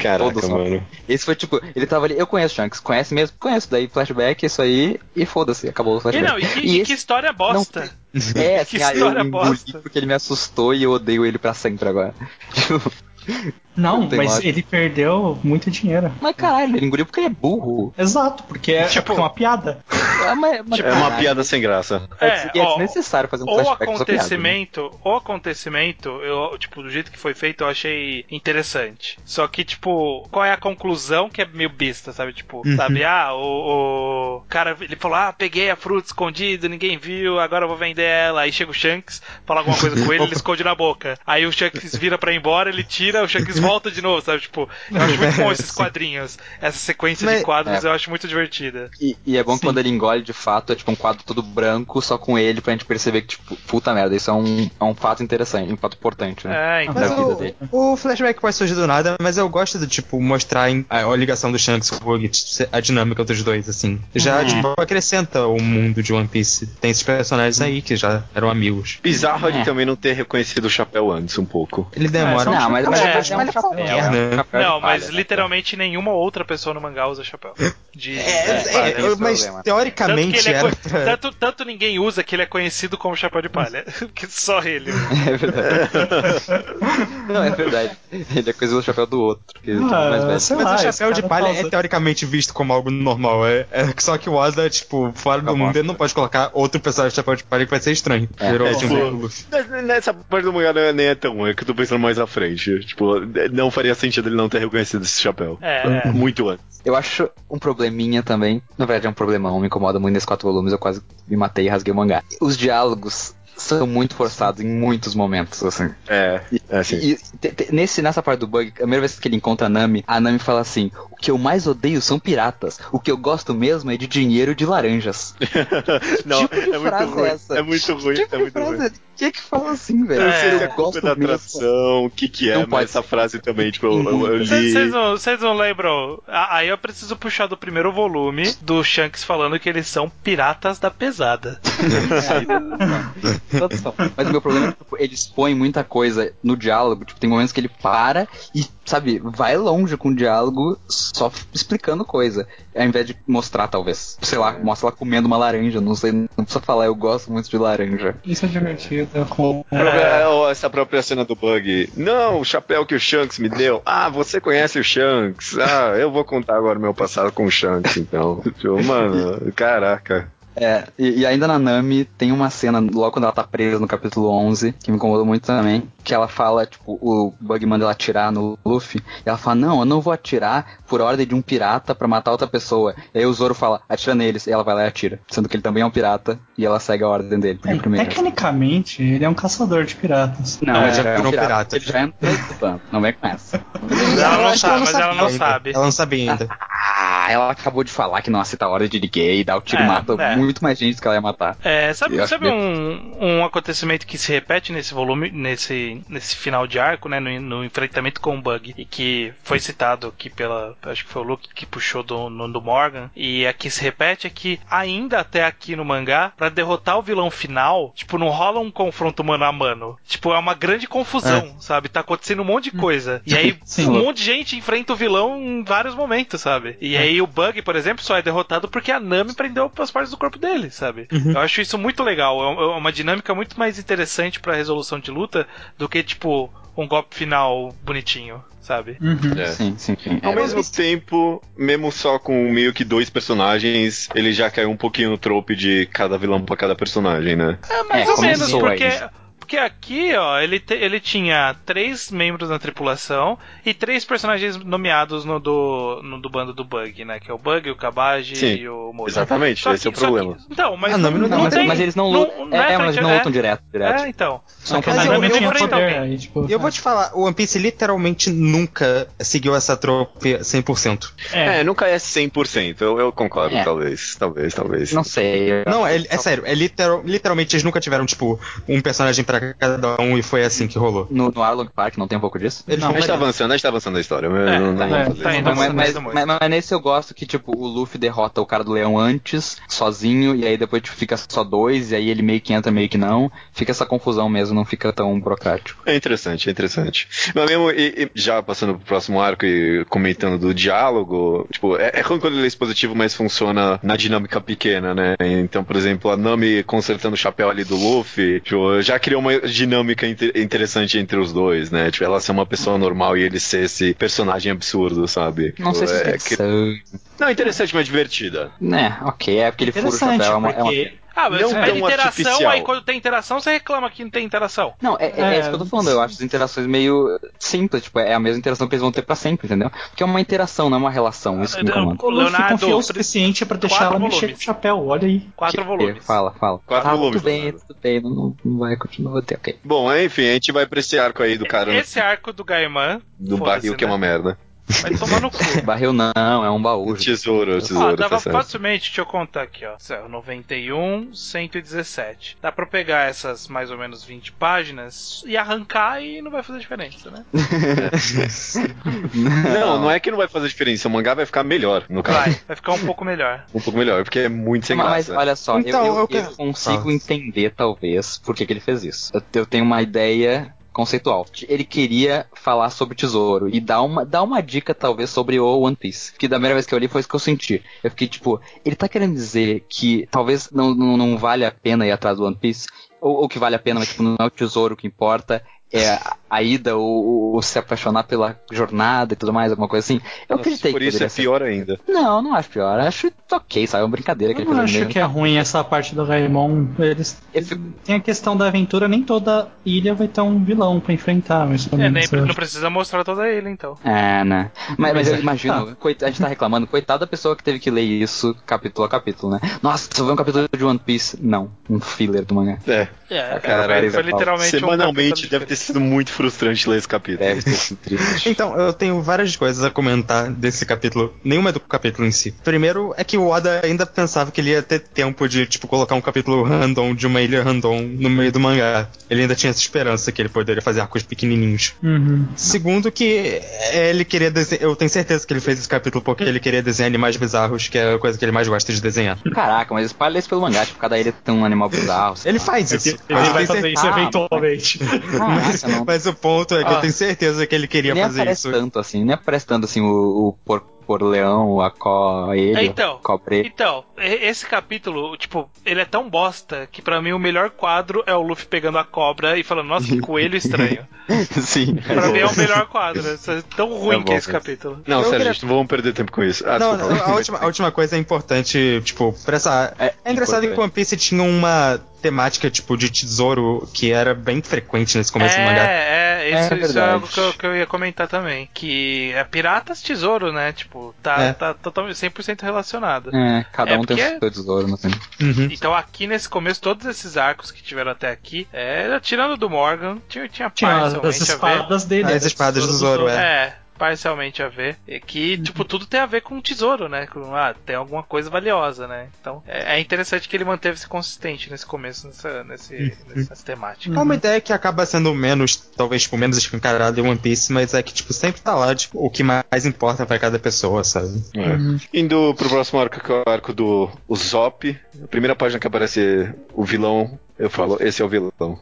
Caraca, Todos mano. Esse foi tipo, ele tava ali, eu conheço Shanks, conhece mesmo? Conheço, daí flashback, isso aí, e foda-se, acabou o E flashback. não, e que, E e esse- que história bosta. É, que assim, aí eu história engoli bosta. porque ele me assustou e eu odeio ele pra sempre agora. Tipo, Não, mas ele perdeu muito dinheiro. mas caralho, ele engoliu porque ele é burro. Exato, porque é Tipo- tipo uma piada. Ah, mas- mas É uma caralho, piada sem graça. É, É, é ó, desnecessário fazer um O flashback com essa piada, né? acontecimento, o acontecimento, eu, tipo, do jeito que foi feito, eu achei interessante. Só que, tipo, qual é a conclusão que é meio besta, sabe? Tipo, Uhum. sabe, ah, o, o cara, ele falou, ah, peguei a fruta escondida, ninguém viu, agora eu vou vender ela. Aí chega o Shanks, fala alguma coisa com ele, ele esconde na boca. Aí o Shanks vira pra ir embora, ele tira, o Shanks volta de novo, sabe? Tipo, eu acho muito bom esses quadrinhos. Essa sequência Mas- de quadros É. eu acho muito divertida. E, e é bom Sim. quando ele engole de fato, é tipo um quadro todo branco, só com ele, pra gente perceber que, tipo, puta merda, isso é um, é um fato interessante, um fato importante, né? É, então. Mas o, dele. o flashback pode surgir do nada, mas eu gosto de, tipo, mostrar a, a ligação do Shanks com o Bug, tipo, a dinâmica dos dois, assim. Já, Uhum. tipo, acrescenta o mundo de One Piece. Tem esses personagens aí que já eram amigos. Bizarro ele É. também não ter reconhecido o chapéu antes, um pouco. Ele demora. Não, mas, mas, É, mas, é mas chapéu, é um né? Não, mas né? literalmente nenhuma outra pessoa no mangá usa chapéu. De, É, é, é o mas problema. Tanto que, teoricamente é era tanto, tanto ninguém usa que ele é conhecido como chapéu de palha. que só ele. É verdade. Não, é verdade. Ele é coisa do chapéu do outro. Que é Ah, mais Mas lá, o chapéu de palha causa- é teoricamente visto como algo normal. É, é só que o Oda, tipo, fora do Tá mundo, ele não pode colocar outro personagem de chapéu de palha que vai ser estranho. É, Virou é, tipo, um. Nessa parte do mangá não é- nem é tão ruim, é que eu tô pensando mais à frente. Tipo, não faria sentido ele não ter reconhecido esse chapéu. É, é. Muito antes. Eu acho um probleminha também. Na verdade, é um problemão. Me incomoda muito nesses quatro volumes. Eu quase me matei e rasguei o mangá. Os diálogos são muito forçados em muitos momentos, assim. É, é assim. E te- te- nesse, nessa parte do bug, a primeira vez que ele encontra a Nami, a Nami fala assim: O que eu mais odeio são piratas. O que eu gosto mesmo é de dinheiro e de laranjas. não, tipo é muito frase ruim. é essa? É muito ruim, tipo é muito frase ruim. é- é que fala assim, velho? Eu É, sei se é eu culpa da tradução, o que que é, Não mas pode essa frase também, tipo, eu, eu- eu Vocês li... vocês não, não lembram? Aí eu preciso puxar do primeiro volume do Shanks falando que eles são piratas da pesada. Tradução. Mas o meu problema é que tipo, ele expõe muita coisa no diálogo. Tipo, tem momentos que ele para e, sabe, vai longe com o diálogo só explicando coisa. Ao invés de mostrar, talvez. Sei lá, mostra ela comendo uma laranja. Não sei, não precisa falar, eu gosto muito de laranja. Isso é divertido. Com... É, ou essa própria cena do Bug. Não, o chapéu que o Shanks me deu. Ah, você conhece o Shanks. Ah, eu vou contar agora o meu passado com o Shanks, então. Tipo, mano, caraca. É, e, e ainda na Nami tem uma cena, logo quando ela tá presa no capítulo 11, que me incomodou muito também, que ela fala, tipo, o Bug manda ela atirar no Luffy, e ela fala, não, eu não vou atirar por ordem de um pirata pra matar outra pessoa. E aí o Zoro fala, atira neles, e ela vai lá e atira. Sendo que ele também é um pirata, e ela segue a ordem dele, É, primeiro. tecnicamente, ele é um caçador de piratas. Não, É, ele já já é um pirata. pirata. Ele já entrou não vem com essa. Ela não sabe, mas ela não sabe. Ela não sabe ainda. Ah, ela acabou de falar que não aceita a ordem de ninguém, dá o tiro e É, mata é. muito mais gente do que ela ia matar. É, sabe, Eu sabe que- um, um acontecimento que se repete nesse volume, nesse, nesse final de arco, né, no, no enfrentamento com o Bug, e que foi citado aqui pela, acho que foi o Luke que puxou do, no- do Morgan, e aqui se repete é que ainda até aqui no mangá, pra derrotar o vilão final, tipo, não rola um confronto mano a mano. Tipo, é uma grande confusão, sabe? Tá acontecendo um monte de coisa. E aí, Sim. um monte de gente enfrenta o vilão em vários momentos, sabe? E aí o Bug, por exemplo, só é derrotado porque a Nami prendeu as partes do corpo dele, sabe? Eu acho isso muito legal. É é uma dinâmica muito mais interessante pra resolução de luta do que, tipo, um golpe final bonitinho, sabe? Uhum. É. Sim, sim, sim. Ao É, mesmo tempo, mesmo só com meio que dois personagens, ele já caiu um pouquinho no trope de cada vilão pra cada personagem, né? É, mais É, ou menos, porque. aí. Porque aqui, ó, ele, te- ele tinha três membros na tripulação e três personagens nomeados no do, no do bando do Bug, né? Que é o Bug, o Kabaji Sim, e o Mori. Exatamente, Só esse é o que- problema. que- então, mas Ah, não, não, não, mas, tem- mas eles não lutam. não é, é mas eles não frente- lutam direto, direto. É, então. São Mas Mas eu, eu- eu, vou poder, aí, tipo, E eu vou te falar, o One Piece literalmente nunca seguiu essa trope 100%. é, É, nunca é 100%, eu, eu concordo, É. talvez, talvez, talvez. Não sei. Não, é, é sério, é literal, literalmente eles nunca tiveram, tipo, um personagem pra cada um e foi assim que rolou. No, no Arlong Park não tem um pouco disso? Não, A gente tá mas- avançando, a gente tá avançando na história. mas É, não, não tá, é, tá indo Mas, mas, avançando mas, muito. mas nesse eu gosto que, tipo, o Luffy derrota o cara do leão antes, sozinho, e aí depois tipo, fica só dois, e aí ele meio que entra, meio que não. Fica essa confusão mesmo, não fica tão burocrático. É interessante, é interessante. Mas mesmo, e- e já passando pro próximo arco e comentando do diálogo, tipo, é, é ruim quando ele é expositivo, mas funciona na dinâmica pequena, né? Então, por exemplo, a Nami consertando o chapéu ali do Luffy, tipo, já criou uma dinâmica inte- interessante entre os dois, né? Tipo, ela ser uma pessoa normal e ele ser esse personagem absurdo, sabe? Não sei se é é, interessante. Não, interessante, mas divertida. Né, ok, é porque ele fura o interessante, chapéu. É uma, é uma- porque Ah, mas Não é tão interação, artificial. aí quando tem interação, você reclama que não tem interação. Não, é, é, é É, isso que eu tô falando. Eu acho as interações meio simples, tipo, é a mesma interação que eles vão ter pra sempre, entendeu? Porque é uma interação, não é uma relação. Isso que me incomoda. o Luffy Leonardo, confiou o suficiente pra deixar quatro ela mexer volumes. com o chapéu, olha aí. Quatro Que- volumes. Fala, fala. Quatro ah, volumes, Tudo bem, tudo bem, não, não vai continuar, ter, ok. Bom, enfim, a gente vai pra esse arco aí do cara Esse arco do Gaiman do barril que é né? uma merda. Vai tomar no cu. Barril não, é um baú. O tesouro, o Ah, tesouro, dava tá facilmente, deixa eu contar aqui, ó. Céu, 91, 117. Dá pra pegar essas mais ou menos 20 páginas e arrancar e não vai fazer diferença, né? Não, não é que não vai fazer diferença, o mangá vai ficar melhor, no caso. Vai, vai ficar um pouco melhor. Um pouco melhor, porque é muito sem Mas graça. olha só, Então, eu, eu- eu eu consigo Ah. entender, talvez, por que, que ele fez isso. Eu, eu tenho uma ideia conceitual. Ele queria falar sobre tesouro e dar uma, dar uma dica, talvez, sobre o One Piece. Que da primeira vez que eu li foi isso que eu senti. Eu fiquei tipo, ele tá querendo dizer que talvez não, não, não vale a pena ir atrás do One Piece? Ou, ou que vale a pena, mas tipo, não é o tesouro que importa, é a, a ida ou, ou se apaixonar pela jornada e tudo mais, alguma coisa assim. Eu Nossa, acreditei por que isso é ser. pior ainda. Não, não acho pior. Acho ok, sabe? É uma brincadeira que Eu ele não fez. acho mesmo. que é ruim essa parte do Raimon. Eles Eu fico- tem a questão da aventura, nem toda ilha vai ter um vilão pra enfrentar, mas É, nem, não precisa mostrar toda ele, então. É, né? Mas, mas eu é. imagino, coit- a gente tá reclamando, coitada da pessoa que teve que ler isso capítulo a capítulo, né? Nossa, você vê um capítulo de One Piece? Não, um filler do mangá. É, É, Caralho, foi, foi literalmente um semanalmente capítulo deve ter sido muito frustrante ler esse capítulo. Deve ter sido triste. Então, eu tenho várias coisas a comentar desse capítulo. Nenhuma é do capítulo em si. Primeiro é que o Oda ainda pensava que ele ia ter tempo de, tipo, colocar um capítulo random de uma ilha random no meio do mangá. Ele ainda tinha essa esperança que ele poderia fazer arcos pequenininhos. Uhum. Segundo que é, ele queria desenhar... Eu tenho certeza que ele fez esse capítulo porque ele queria desenhar animais bizarros, que é a coisa que ele mais gosta de desenhar. Caraca, mas espalha isso pelo mangá, tipo, cada ilha tem um animal bizarro. Ele faz isso. Ele mas eu vai fazer isso Ah, eventualmente. mas, Caraca, não. Mas o ponto é que Ah. eu tenho certeza que ele queria Nem fazer aparece isso. tanto assim, nem aparece tanto assim o, o por, por leão, a co, ele, Então. cobre. Então, esse capítulo, tipo, ele é tão bosta que pra mim o melhor quadro é o Luffy pegando a cobra e falando, nossa, que coelho estranho. Sim. Pra mim é o melhor quadro. É tão ruim É que é esse capítulo. Não, Eu sério, queria- gente, não vamos perder tempo com isso. Ah, não, desculpa. a última, a última coisa é importante, tipo, pra essa. É, É engraçado que importante. One Piece tinha uma temática, tipo, de tesouro que era bem frequente nesse começo do mangá. É, é, isso, É isso é algo que eu, que eu ia comentar também. Que é piratas tesouro, né? Tipo, tá, É. tá totalmente 100% relacionado. É, cada É um tem o seu tesouro, não sei. Uhum. Então aqui nesse começo, todos esses arcos que tiveram até aqui, é, tirando do Morgan, tinha, tinha Tinha paz as, as espadas dele. As espadas do Zoro, é. Parcialmente a ver. É que, tipo, tudo tem a ver com tesouro, né? Com, ah, tem alguma coisa valiosa, né? Então, é, é interessante que ele manteve-se consistente nesse começo, nessa, nesse, nessa temática. É uma ideia que acaba sendo menos, talvez, tipo, menos escancarada em One Piece, mas é que, tipo, sempre tá lá, tipo, o que mais importa pra cada pessoa, sabe? É. Indo pro próximo arco, que é o arco do Zop. A primeira página que aparece o vilão eu falo, esse é o vilão.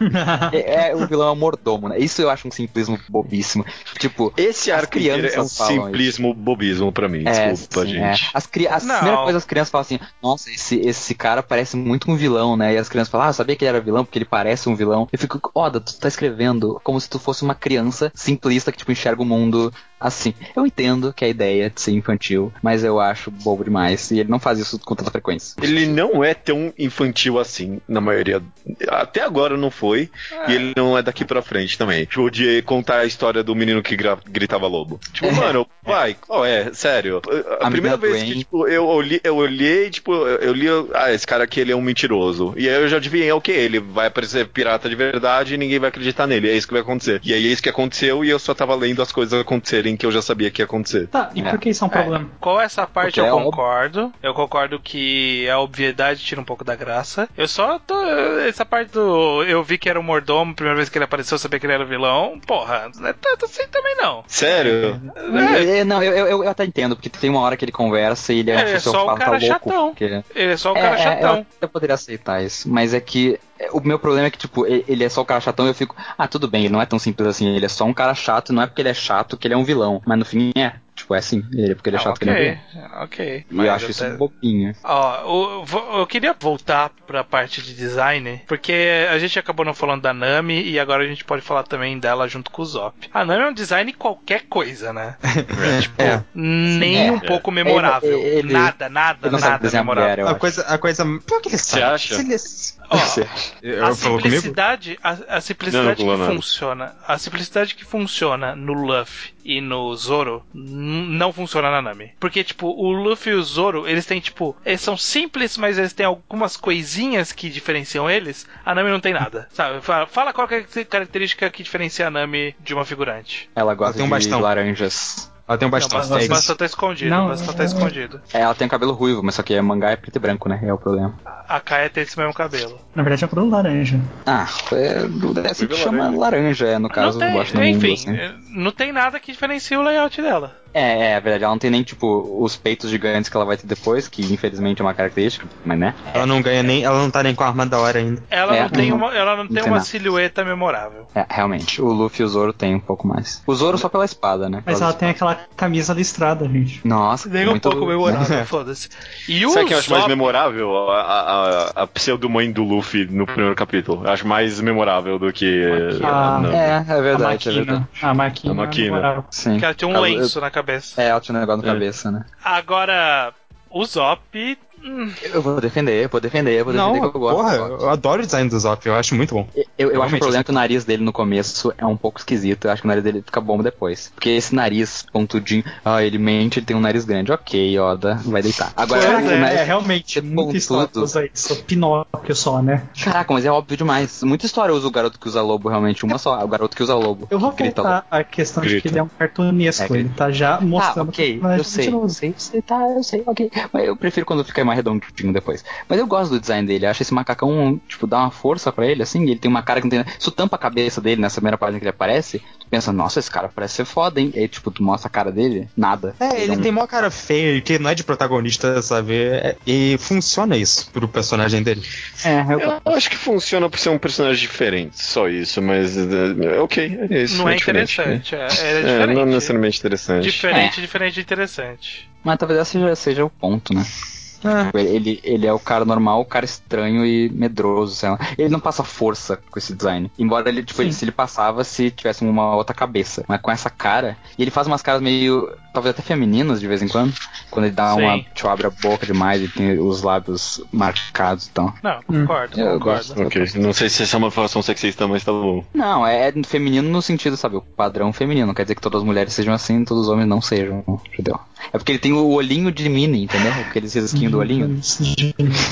é, é, o vilão é o mordomo, né? Isso eu acho um simplismo bobíssimo. Tipo, esse arco é um simplismo isso. bobismo pra mim. É, desculpa, sim, é. gente. É. As, cri as primeiras coisas as crianças falam assim: Nossa, esse, esse cara parece muito um vilão, né? E as crianças falam: Ah, sabia que ele era vilão porque ele parece um vilão. Eu fico, Oda, tu tá escrevendo como se tu fosse uma criança simplista que, tipo, enxerga o mundo assim. Eu entendo que a ideia de ser infantil, mas eu acho bobo demais. E ele não faz isso com tanta frequência. Ele não é tão infantil assim, na maioria. Até agora não foi. E ele não é daqui pra frente também. Tipo, de contar a história do menino que gritava lobo. Tipo, é. mano, vai. Oh, é, sério. A, a primeira vez que, tipo, eu olhei, eu olhei, tipo, eu li. Ah, esse cara aqui ele é um mentiroso. E aí eu já adivinhei, ok, ele vai aparecer pirata de verdade e ninguém vai acreditar nele. É isso que vai acontecer. E aí é isso que aconteceu e eu só tava lendo as coisas acontecerem que eu já sabia que ia acontecer. Tá, e por que isso é um problema? Qual essa parte Porque eu é concordo. Eu concordo que a obviedade tira um pouco da graça. Eu só tô. Essa parte do. Eu vi que era o mordomo, primeira vez que ele apareceu, eu sabia que ele era o vilão. Porra, não é tanto assim também não. Sério? É. É, não, eu, eu, eu, até entendo, porque tem uma hora que ele conversa e ele é, é só o cara tá chatão. Porque... Ele é só o cara chatão. Eu, eu poderia aceitar isso, mas é que o meu problema é que, tipo, ele é só o cara chatão e eu fico, ah, tudo bem, ele não é tão simples assim, ele é só um cara chato, não é porque ele é chato que ele é um vilão, mas no fim é. Tipo, é assim, ele, porque ele é ah, chato okay, que ele é. Ok. E eu acho isso um bobinho. Ó, eu, eu queria voltar pra parte de design, porque a gente acabou não falando da Nami e agora a gente pode falar também dela junto com o Zop. A Nami é um design qualquer coisa, né? É, tipo, é. nem é. um pouco memorável. Ele, ele, nada, nada, nada memorável. Mulher, a coisa, a coisa. Por que você acha? Ó, a simplicidade, a, a simplicidade não, que funciona, a simplicidade que funciona no Luffy e no Zoro não funciona na Nami. Porque, tipo, o Luffy e o Zoro, eles têm, tipo, eles são simples, mas eles têm algumas coisinhas que diferenciam eles. A Nami não tem nada, sabe? Fala, fala qual é a característica que diferencia a Nami de uma figurante. Ela gosta um de bastão. laranjas. Ela tem um bastão. Não, o bastão tá escondido. Não, o bastão tá escondido. É, ela tem cabelo ruivo, mas só que é mangá é preto e branco, né? É o problema. A Kaia tem esse mesmo cabelo. Na verdade é um cabelo laranja. Ah, é, é assim que chama laranja, laranja é, no caso, não tem, gosto Enfim, mundo, assim. não tem nada que diferencie o layout dela. É, é, é verdade. Ela não tem nem, tipo, os peitos gigantes que ela vai ter depois, que infelizmente é uma característica, mas né? Ela não ganha nem. Ela não tá nem com a arma da hora ainda. Ela é, não tem uma, ela não, não tem, tem uma silhueta memorável. É, realmente. O Luffy e o Zoro tem um pouco mais. O Zoro só pela espada, né? Mas ela tem aquela camisa listrada, gente. Nossa, nem muito... um pouco memorável, foda-se. E o Sabe o que eu acho mais memorável? A, a, a pseudo-mãe do Luffy no primeiro capítulo. Eu acho mais memorável do que. Ah, é, é verdade, a é verdade. A máquina. A máquina. Sim. Porque ela tinha um lenço na cabeça. É, ela tinha um negócio na é. cabeça, né? Agora, o Zop eu vou defender, eu vou defender, eu vou defender não, que eu gosto. Porra, eu adoro o design do Zop, eu acho muito bom. Eu, eu, eu acho o problema é que o nariz dele no começo é um pouco esquisito, eu acho que o nariz dele fica bom depois. Porque esse nariz pontudinho, ah, ele mente, ele tem um nariz grande. Ok, Oda, vai deitar. Agora, é, nariz, é, realmente, muita história usa isso, Pinóquio só, né? Caraca, mas é óbvio demais. Muita história usa o garoto que usa lobo, realmente, uma só, o garoto que usa lobo. Eu vou voltar à questão grita. de que ele é um cartunesco, é, ele tá já mostrando... Ah, ok, eu sei, eu sei, eu sei, tá, eu sei, ok. Mas eu prefiro quando fica mais redondinho depois depois. Mas eu gosto do design dele. Acho esse macacão, tipo, dá uma força para ele, assim. Ele tem uma cara que não tem. Isso tampa a cabeça dele nessa primeira página que ele aparece. Tu pensa, nossa, esse cara parece ser foda, hein? E aí, tipo, tu mostra a cara dele, nada. É, ele, ele tem uma cara feia, que não é de protagonista, sabe? É, e funciona isso pro personagem dele. É, eu... eu... acho que funciona por ser um personagem diferente, só isso, mas. É, ok, é isso. Não é, é interessante, né? é, é, diferente. não necessariamente interessante. Diferente, diferente, interessante. Mas talvez esse seja, seja o ponto, né? É. Ele, ele é o cara normal, o cara estranho e medroso, sei lá. Ele não passa força com esse design. Embora ele, tipo, ele, se ele passava se tivesse uma outra cabeça. Mas com essa cara. E ele faz umas caras meio. Talvez até femininas de vez em quando. Quando ele dá Sim. uma. Tipo, abre a boca demais e tem os lábios marcados e então. Não, concordo, hum. concordo. Ok, não sei se essa é uma informação sexista, mas tá bom. Não, é, feminino no sentido, sabe, o padrão feminino. Não quer dizer que todas as mulheres sejam assim, todos os homens não sejam, entendeu? É porque ele tem o olhinho de mini, entendeu? Aqueles risquinhos do olhinho.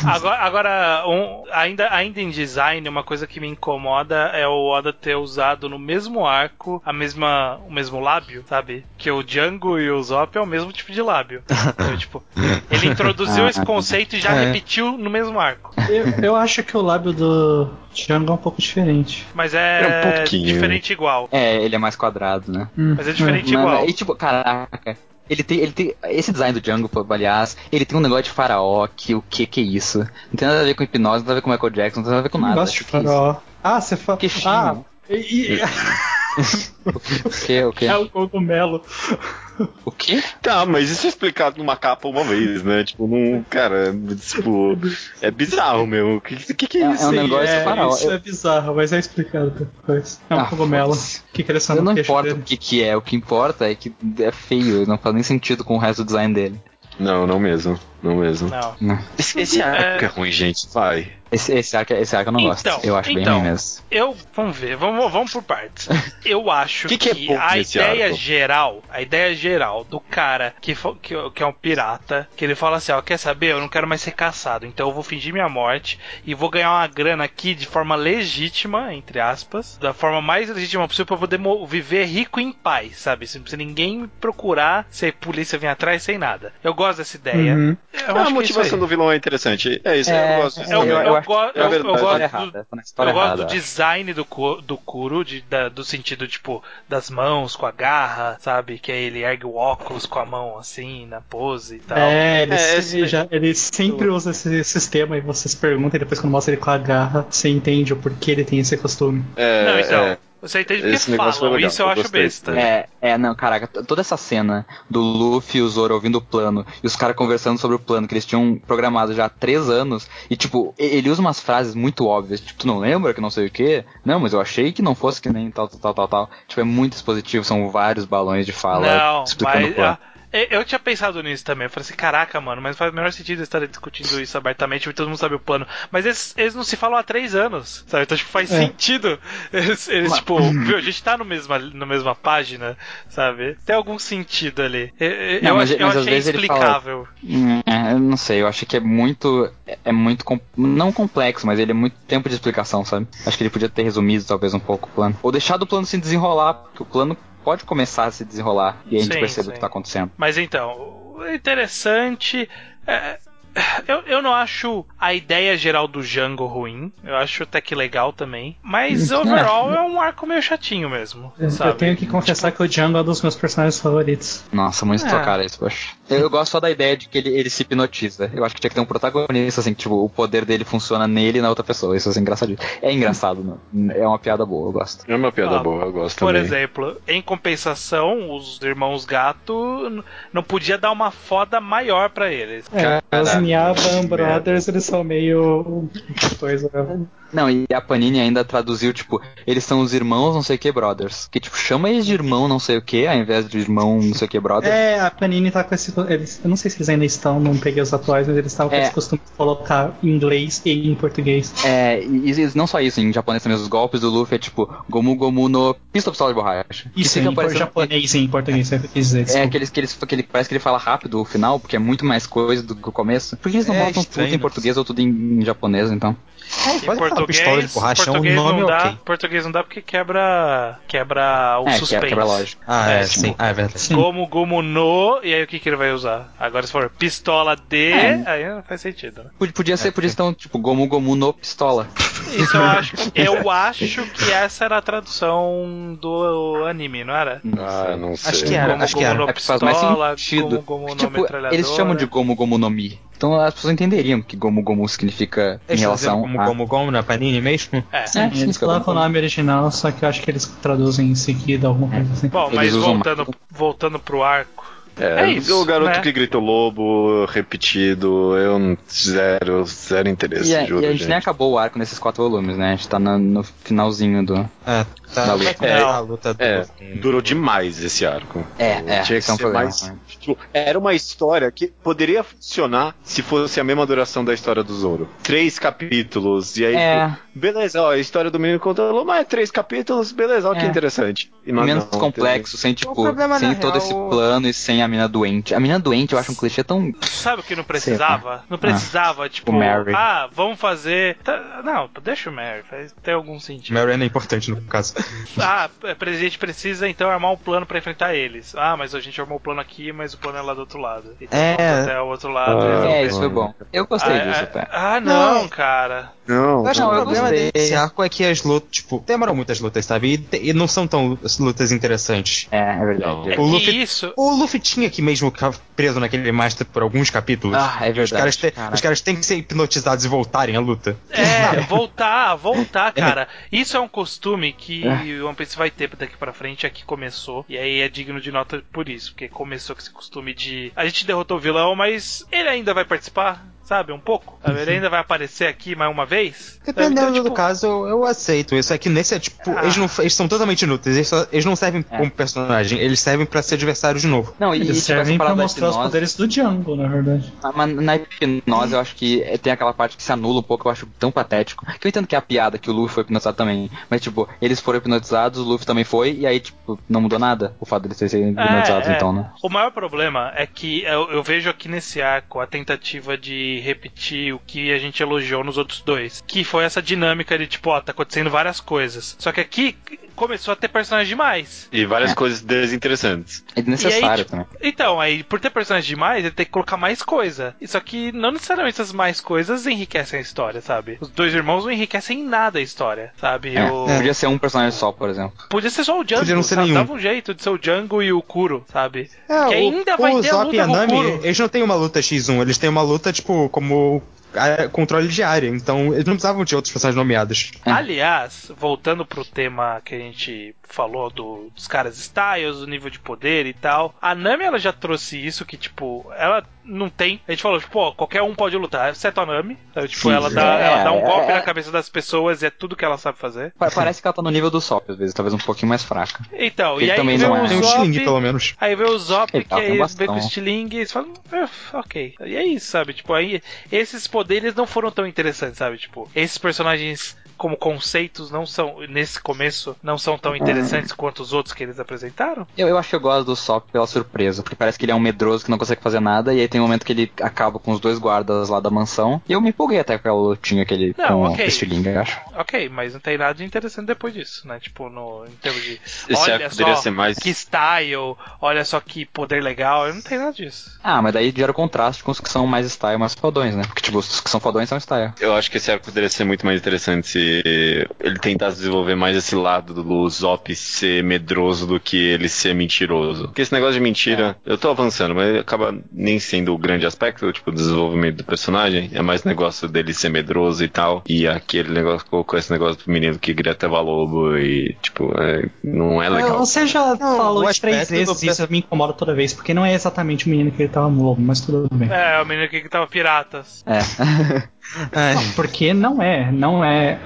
Agora, agora um, ainda, ainda em design, uma coisa que me incomoda é o Oda ter usado no mesmo arco a mesma, o mesmo lábio, sabe? Que o Django e o Zop é o mesmo tipo de lábio. Então, tipo, ele introduziu esse conceito e já É. repetiu no mesmo arco. Eu, eu acho que o lábio do Django é um pouco diferente. Mas É um é pouquinho. diferente igual. É, ele é mais quadrado, né? Mas é diferente Mas- igual. E tipo, caraca. Ele tem, ele tem. Esse design do Django, aliás, ele tem um negócio de faraó, que o que que é isso? Não tem nada a ver com hipnose, não tem nada a ver com Michael Jackson, não tem nada a ver com Eu nada. gosto de Acho que é isso. farol. Ah, você fala. Que Ah, e, e- O que, o que? é o cogumelo. O que? Tá, mas isso é explicado numa capa uma vez, né? Tipo, não. Cara, tipo. É bizarro mesmo. O que, que, que é, É- isso é um aí? negócio é, isso é bizarro, mas é explicado depois. É um Ah, cogumelo que cresceu no Não importa o dele. que que é, o que importa é que é feio, não faz nem sentido com o resto do design dele. Não, não mesmo. Não mesmo. Não. Esse, esse arco é ruim, gente. Vai. Esse, esse, arco, esse arco eu não Então, gosto. Eu acho bem então. ruim mesmo. Eu, vamos ver, vamos, vamos por partes. Eu acho Que que, que é a ideia arco? geral, a ideia geral do cara que, que, que é um pirata, que ele fala assim, ó, quer saber, eu não quero mais ser caçado, então eu vou fingir minha morte e vou ganhar uma grana aqui de forma legítima, entre aspas, da forma mais legítima possível pra eu poder viver rico em paz, sabe? Sem sem ninguém me procurar, sem polícia vir atrás, sem nada. Eu gosto dessa ideia. Uhum. Eu a é motivação do vilão é interessante. É isso, eu gosto disso Eu, eu, eu acho- é eu- eu verdade. gosto do, errada, eu gosto do eu design do, do Kuro, de, da- do sentido, tipo, das mãos com a garra, sabe? Que aí ele ergue o óculos com a mão assim, na pose e tal. É, ele, É, se- já- ele sempre usa esse sistema e você se pergunta e depois quando mostra ele com a garra, você entende o porquê ele tem esse costume. É, Não, então, é. Você entende porque Esse negócio foi falam, legal, isso eu eu acho besta. É, é, não, caraca, toda essa cena do Luffy e o Zoro ouvindo o plano e os caras conversando sobre o plano que eles tinham programado já há três anos e, tipo, ele usa umas frases muito óbvias, tipo, tu não lembra que não sei o que? Não, mas eu achei que não fosse que nem tal, tal, tal, tal, tal. Tipo, é muito expositivo, são vários balões de fala Não, explicando o mas. plano. ah, eu- eu tinha pensado nisso também. Eu falei assim, caraca, mano, mas faz o menor sentido eles estarem discutindo isso abertamente e todo mundo sabe o plano. Mas eles, eles não se falam há três anos, sabe? Então, tipo, faz É. sentido. Eles, eles, tipo, viu, a gente tá no mesma, na mesma página, sabe? Tem algum sentido ali. Eu, eu, Não, eu mas- eu mas às achei vezes ele fala- explicável. Hum, É, eu não sei, eu acho que é muito. é- É muito. com- Não complexo, mas ele é muito tempo de explicação, sabe? Acho que ele podia ter resumido talvez um pouco o plano. Ou deixado o plano se desenrolar, porque o plano pode começar a se desenrolar e a gente Sim, percebe sim. o que tá acontecendo. Mas então, interessante. é, eu, eu não acho a ideia geral do Django ruim. Eu acho até que legal também. Mas overall é um arco meio chatinho mesmo. sabe? Eu tenho que confessar que o Django é um dos meus personagens favoritos. Nossa, muito É. trocar isso, poxa. Eu, eu gosto só da ideia de que ele, ele se hipnotiza. Eu acho que tinha que ter um protagonista, assim, que tipo, o poder dele funciona nele e na outra pessoa. Isso é engraçadinho. É engraçado, né? É uma piada boa, eu gosto. É uma piada Ah, boa, eu gosto Por também. exemplo, em compensação, os irmãos Gato não podia dar uma foda maior pra eles. É, os Nyaban que Brothers, eles são meio. coisa. Não, e a Panini ainda traduziu, tipo, eles são os irmãos não sei o que brothers. Que, tipo, chama eles de irmão não sei o que, ao invés de irmão não sei o que brothers. É, a Panini tá com esse. Eles, eu não sei se eles ainda estão, não peguei os atuais, mas eles estavam com É. esse costume de colocar em inglês e em português. É, e, e não só isso, em japonês também, os golpes do Luffy é tipo, Gomu Gomu no Pista Pistola de Borracha. Que Isso, fica em parecendo- japonês e em português, é dizer. É aqueles que, eles, que ele parece que ele fala rápido o final, porque é muito mais coisa do que o começo. Por que eles não É botam estranho, tudo em português ou tudo em, em japonês, então? Em Pode falar português, pistola de borracha, é um português nome não dá, ok. português não dá porque quebra quebra o é, que é, suspense. quebra lógico. Ah, é, É, sim. Ah, é verdade. Sim. Gomu Gomu no, e aí o que, que ele vai usar? Agora se for pistola de, É. aí não faz sentido, né? Podia, ser, podia ser então, tipo, Gomu Gomu no Pistola. Isso eu acho, eu acho que essa era a tradução do anime, não era? Ah, não sei. Acho que era, Gomu acho que Gomu era. no É que faz mais pistola, sentido. Gomu Gomu no Tipo, metralhadora. eles chamam de Gomu Gomu no Mi. Então as pessoas entenderiam que Gomu Gomu significa em Eles relação como a... Gomu Gomu na Panini mesmo? É. É, Sim, eles significa colocam o nome original, só que eu acho que eles traduzem em seguida alguma coisa assim. Bom, Eles mas voltando, voltando pro arco. É, É isso, o garoto né? que grita o lobo repetido, eu não zero, zero interesse, E, a- juro, e a gente gente. nem acabou o arco nesses quatro volumes, né? A gente tá na- no finalzinho do... Ah, tá. Da luta. Começar a luta do. É, durou demais esse arco. É, é, Tinha que é um ser problema, mais. né? tipo, era uma história que poderia funcionar se fosse a mesma duração da história do Zoro. Três capítulos, e aí. É. tipo, beleza, ó, a história do menino contra o lobo, mas é três capítulos, beleza, ó, que É. interessante. E menos não, complexo, sem tipo, sem todo real, esse plano e sem a mina doente. A mina doente eu acho um clichê tão. Sabe o que não precisava? Não precisava, tipo, O Mary. ah, vamos fazer. Tá- Não, deixa o Mary, faz tem algum sentido. Marion é importante no caso. Ah, a gente precisa então armar um plano pra enfrentar eles. Ah, mas a gente armou o plano aqui, mas o plano é lá do outro lado. Então É. vamos até o outro lado. Ah. É, isso foi bom. Eu gostei ah, disso ah, até. ah, não, Não. cara. Não, que Não, o problema gostei. desse arco é que as lutas, tipo, demoram muitas lutas, sabe? E, e não são tão lutas interessantes. É, é verdade. Não. É O que Luffy- isso. O Luffy tinha que mesmo ficar preso naquele Master por alguns capítulos. Ah, é Os verdade. caras, te- os caras têm que ser hipnotizados e voltarem à luta. É, voltar, voltar, cara. Isso é um costume que É. o One Piece vai ter daqui pra frente, é que começou. E aí é digno de nota por isso, porque começou com esse costume de. A gente derrotou o vilão, mas ele ainda vai participar, sabe? Um pouco. Sabe? Ele ainda vai aparecer aqui mais uma vez. Dependendo Então, tipo, do caso, eu, eu aceito. Isso é que nesse é tipo, Ah. eles, não, eles são totalmente inúteis. Eles, só- eles não servem É. como personagem, eles servem pra ser adversários de novo. Não, e, Eles tipo, servem pra mostrar os hipnose- poderes do Django, na verdade. Ah, Mas na hipnose eu acho que é- tem aquela parte que se anula um pouco, eu acho tão patético. Que eu entendo que é a piada que o Luffy foi hipnotizado também. Mas, tipo, eles foram hipnotizados, o Luffy também foi, e aí, tipo, não mudou nada o fato deles terem sido hipnotizados, É, é. então, né? O maior problema é que eu, eu vejo aqui nesse arco a tentativa de repetir o que a gente elogiou nos outros dois. Que foi essa dinâmica de tipo, ó, tá acontecendo várias coisas. Só que aqui começou a ter personagem demais. E várias É. coisas desinteressantes. É desnecessário E aí, tipo, também. Então, aí, por ter personagem demais, ele tem que colocar mais coisa. Só que não necessariamente essas mais coisas enriquecem a história, sabe? Os dois irmãos não enriquecem em nada a história, sabe? É, O- Podia ser um personagem só, por exemplo. Podia ser só o Django, Podia não ser sabe? nenhum. Dava um jeito de ser o Django e o Kuro, sabe? É, Que o, ainda vai o ter a Zop luta e a com o Nami, Kuro. eles não têm uma luta X1, eles têm uma luta, tipo, como controle de área. Então, eles não precisavam de outros personagens nomeados. É. Aliás, voltando pro tema que a gente falou do- dos caras styles, do nível de poder e tal, a Nami ela já trouxe isso que, tipo, ela não tem. A gente falou, tipo, ó, qualquer um pode lutar, exceto a Nami. Sabe? Tipo, Sim, ela dá, é, ela dá um é, golpe é. na cabeça das pessoas e é tudo que ela sabe fazer. Pa- Parece que ela tá no nível do Sop, às vezes, talvez um pouquinho mais fraca. Então, Ele e aí também vem não o é. Tem um Zop, Sling, pelo menos. Aí vê o Zop, Ele que tá, tem aí vem com o Stiling e você fala, "Ah, ok. E é isso, sabe? Tipo, aí esses poderes não foram tão interessantes, sabe? Tipo, esses personagens como conceitos não são, nesse começo, não são tão interessantes quanto os outros que eles apresentaram. Eu, eu acho que eu gosto do Sop pela surpresa, porque parece que ele é um medroso que não consegue fazer nada, e aí tem um momento que ele acaba com os dois guardas lá da mansão, e eu me empolguei até com aquela lutinha que ele Não, com ok. o estilingue, eu acho. Ok, mas não tem nada de interessante depois disso, né? Tipo, no, em termos de. Esse olha arco poderia só ser mais. que style, olha só que poder legal, não tem nada disso. Ah, mas daí gera o contraste com os que são mais style, mais fodões, né? Porque, tipo, os que são fodões são style. Eu acho que esse arco poderia ser muito mais interessante se ele tentasse desenvolver mais esse lado do Zop ser medroso do que ele ser mentiroso. Porque esse negócio de mentira, eu tô avançando, mas acaba nem sendo o grande aspecto, tipo, do desenvolvimento do personagem. É mais negócio dele ser medroso e tal. E aquele negócio colocou esse negócio do menino que gritava lobo e, tipo, é, não é legal. Você já Não, falou três aspecto do vezes, isso me incomoda toda vez, porque não é exatamente o menino que ele tava lobo, mas tudo bem. É, o menino que tava piratas. É. Não, porque não é, não é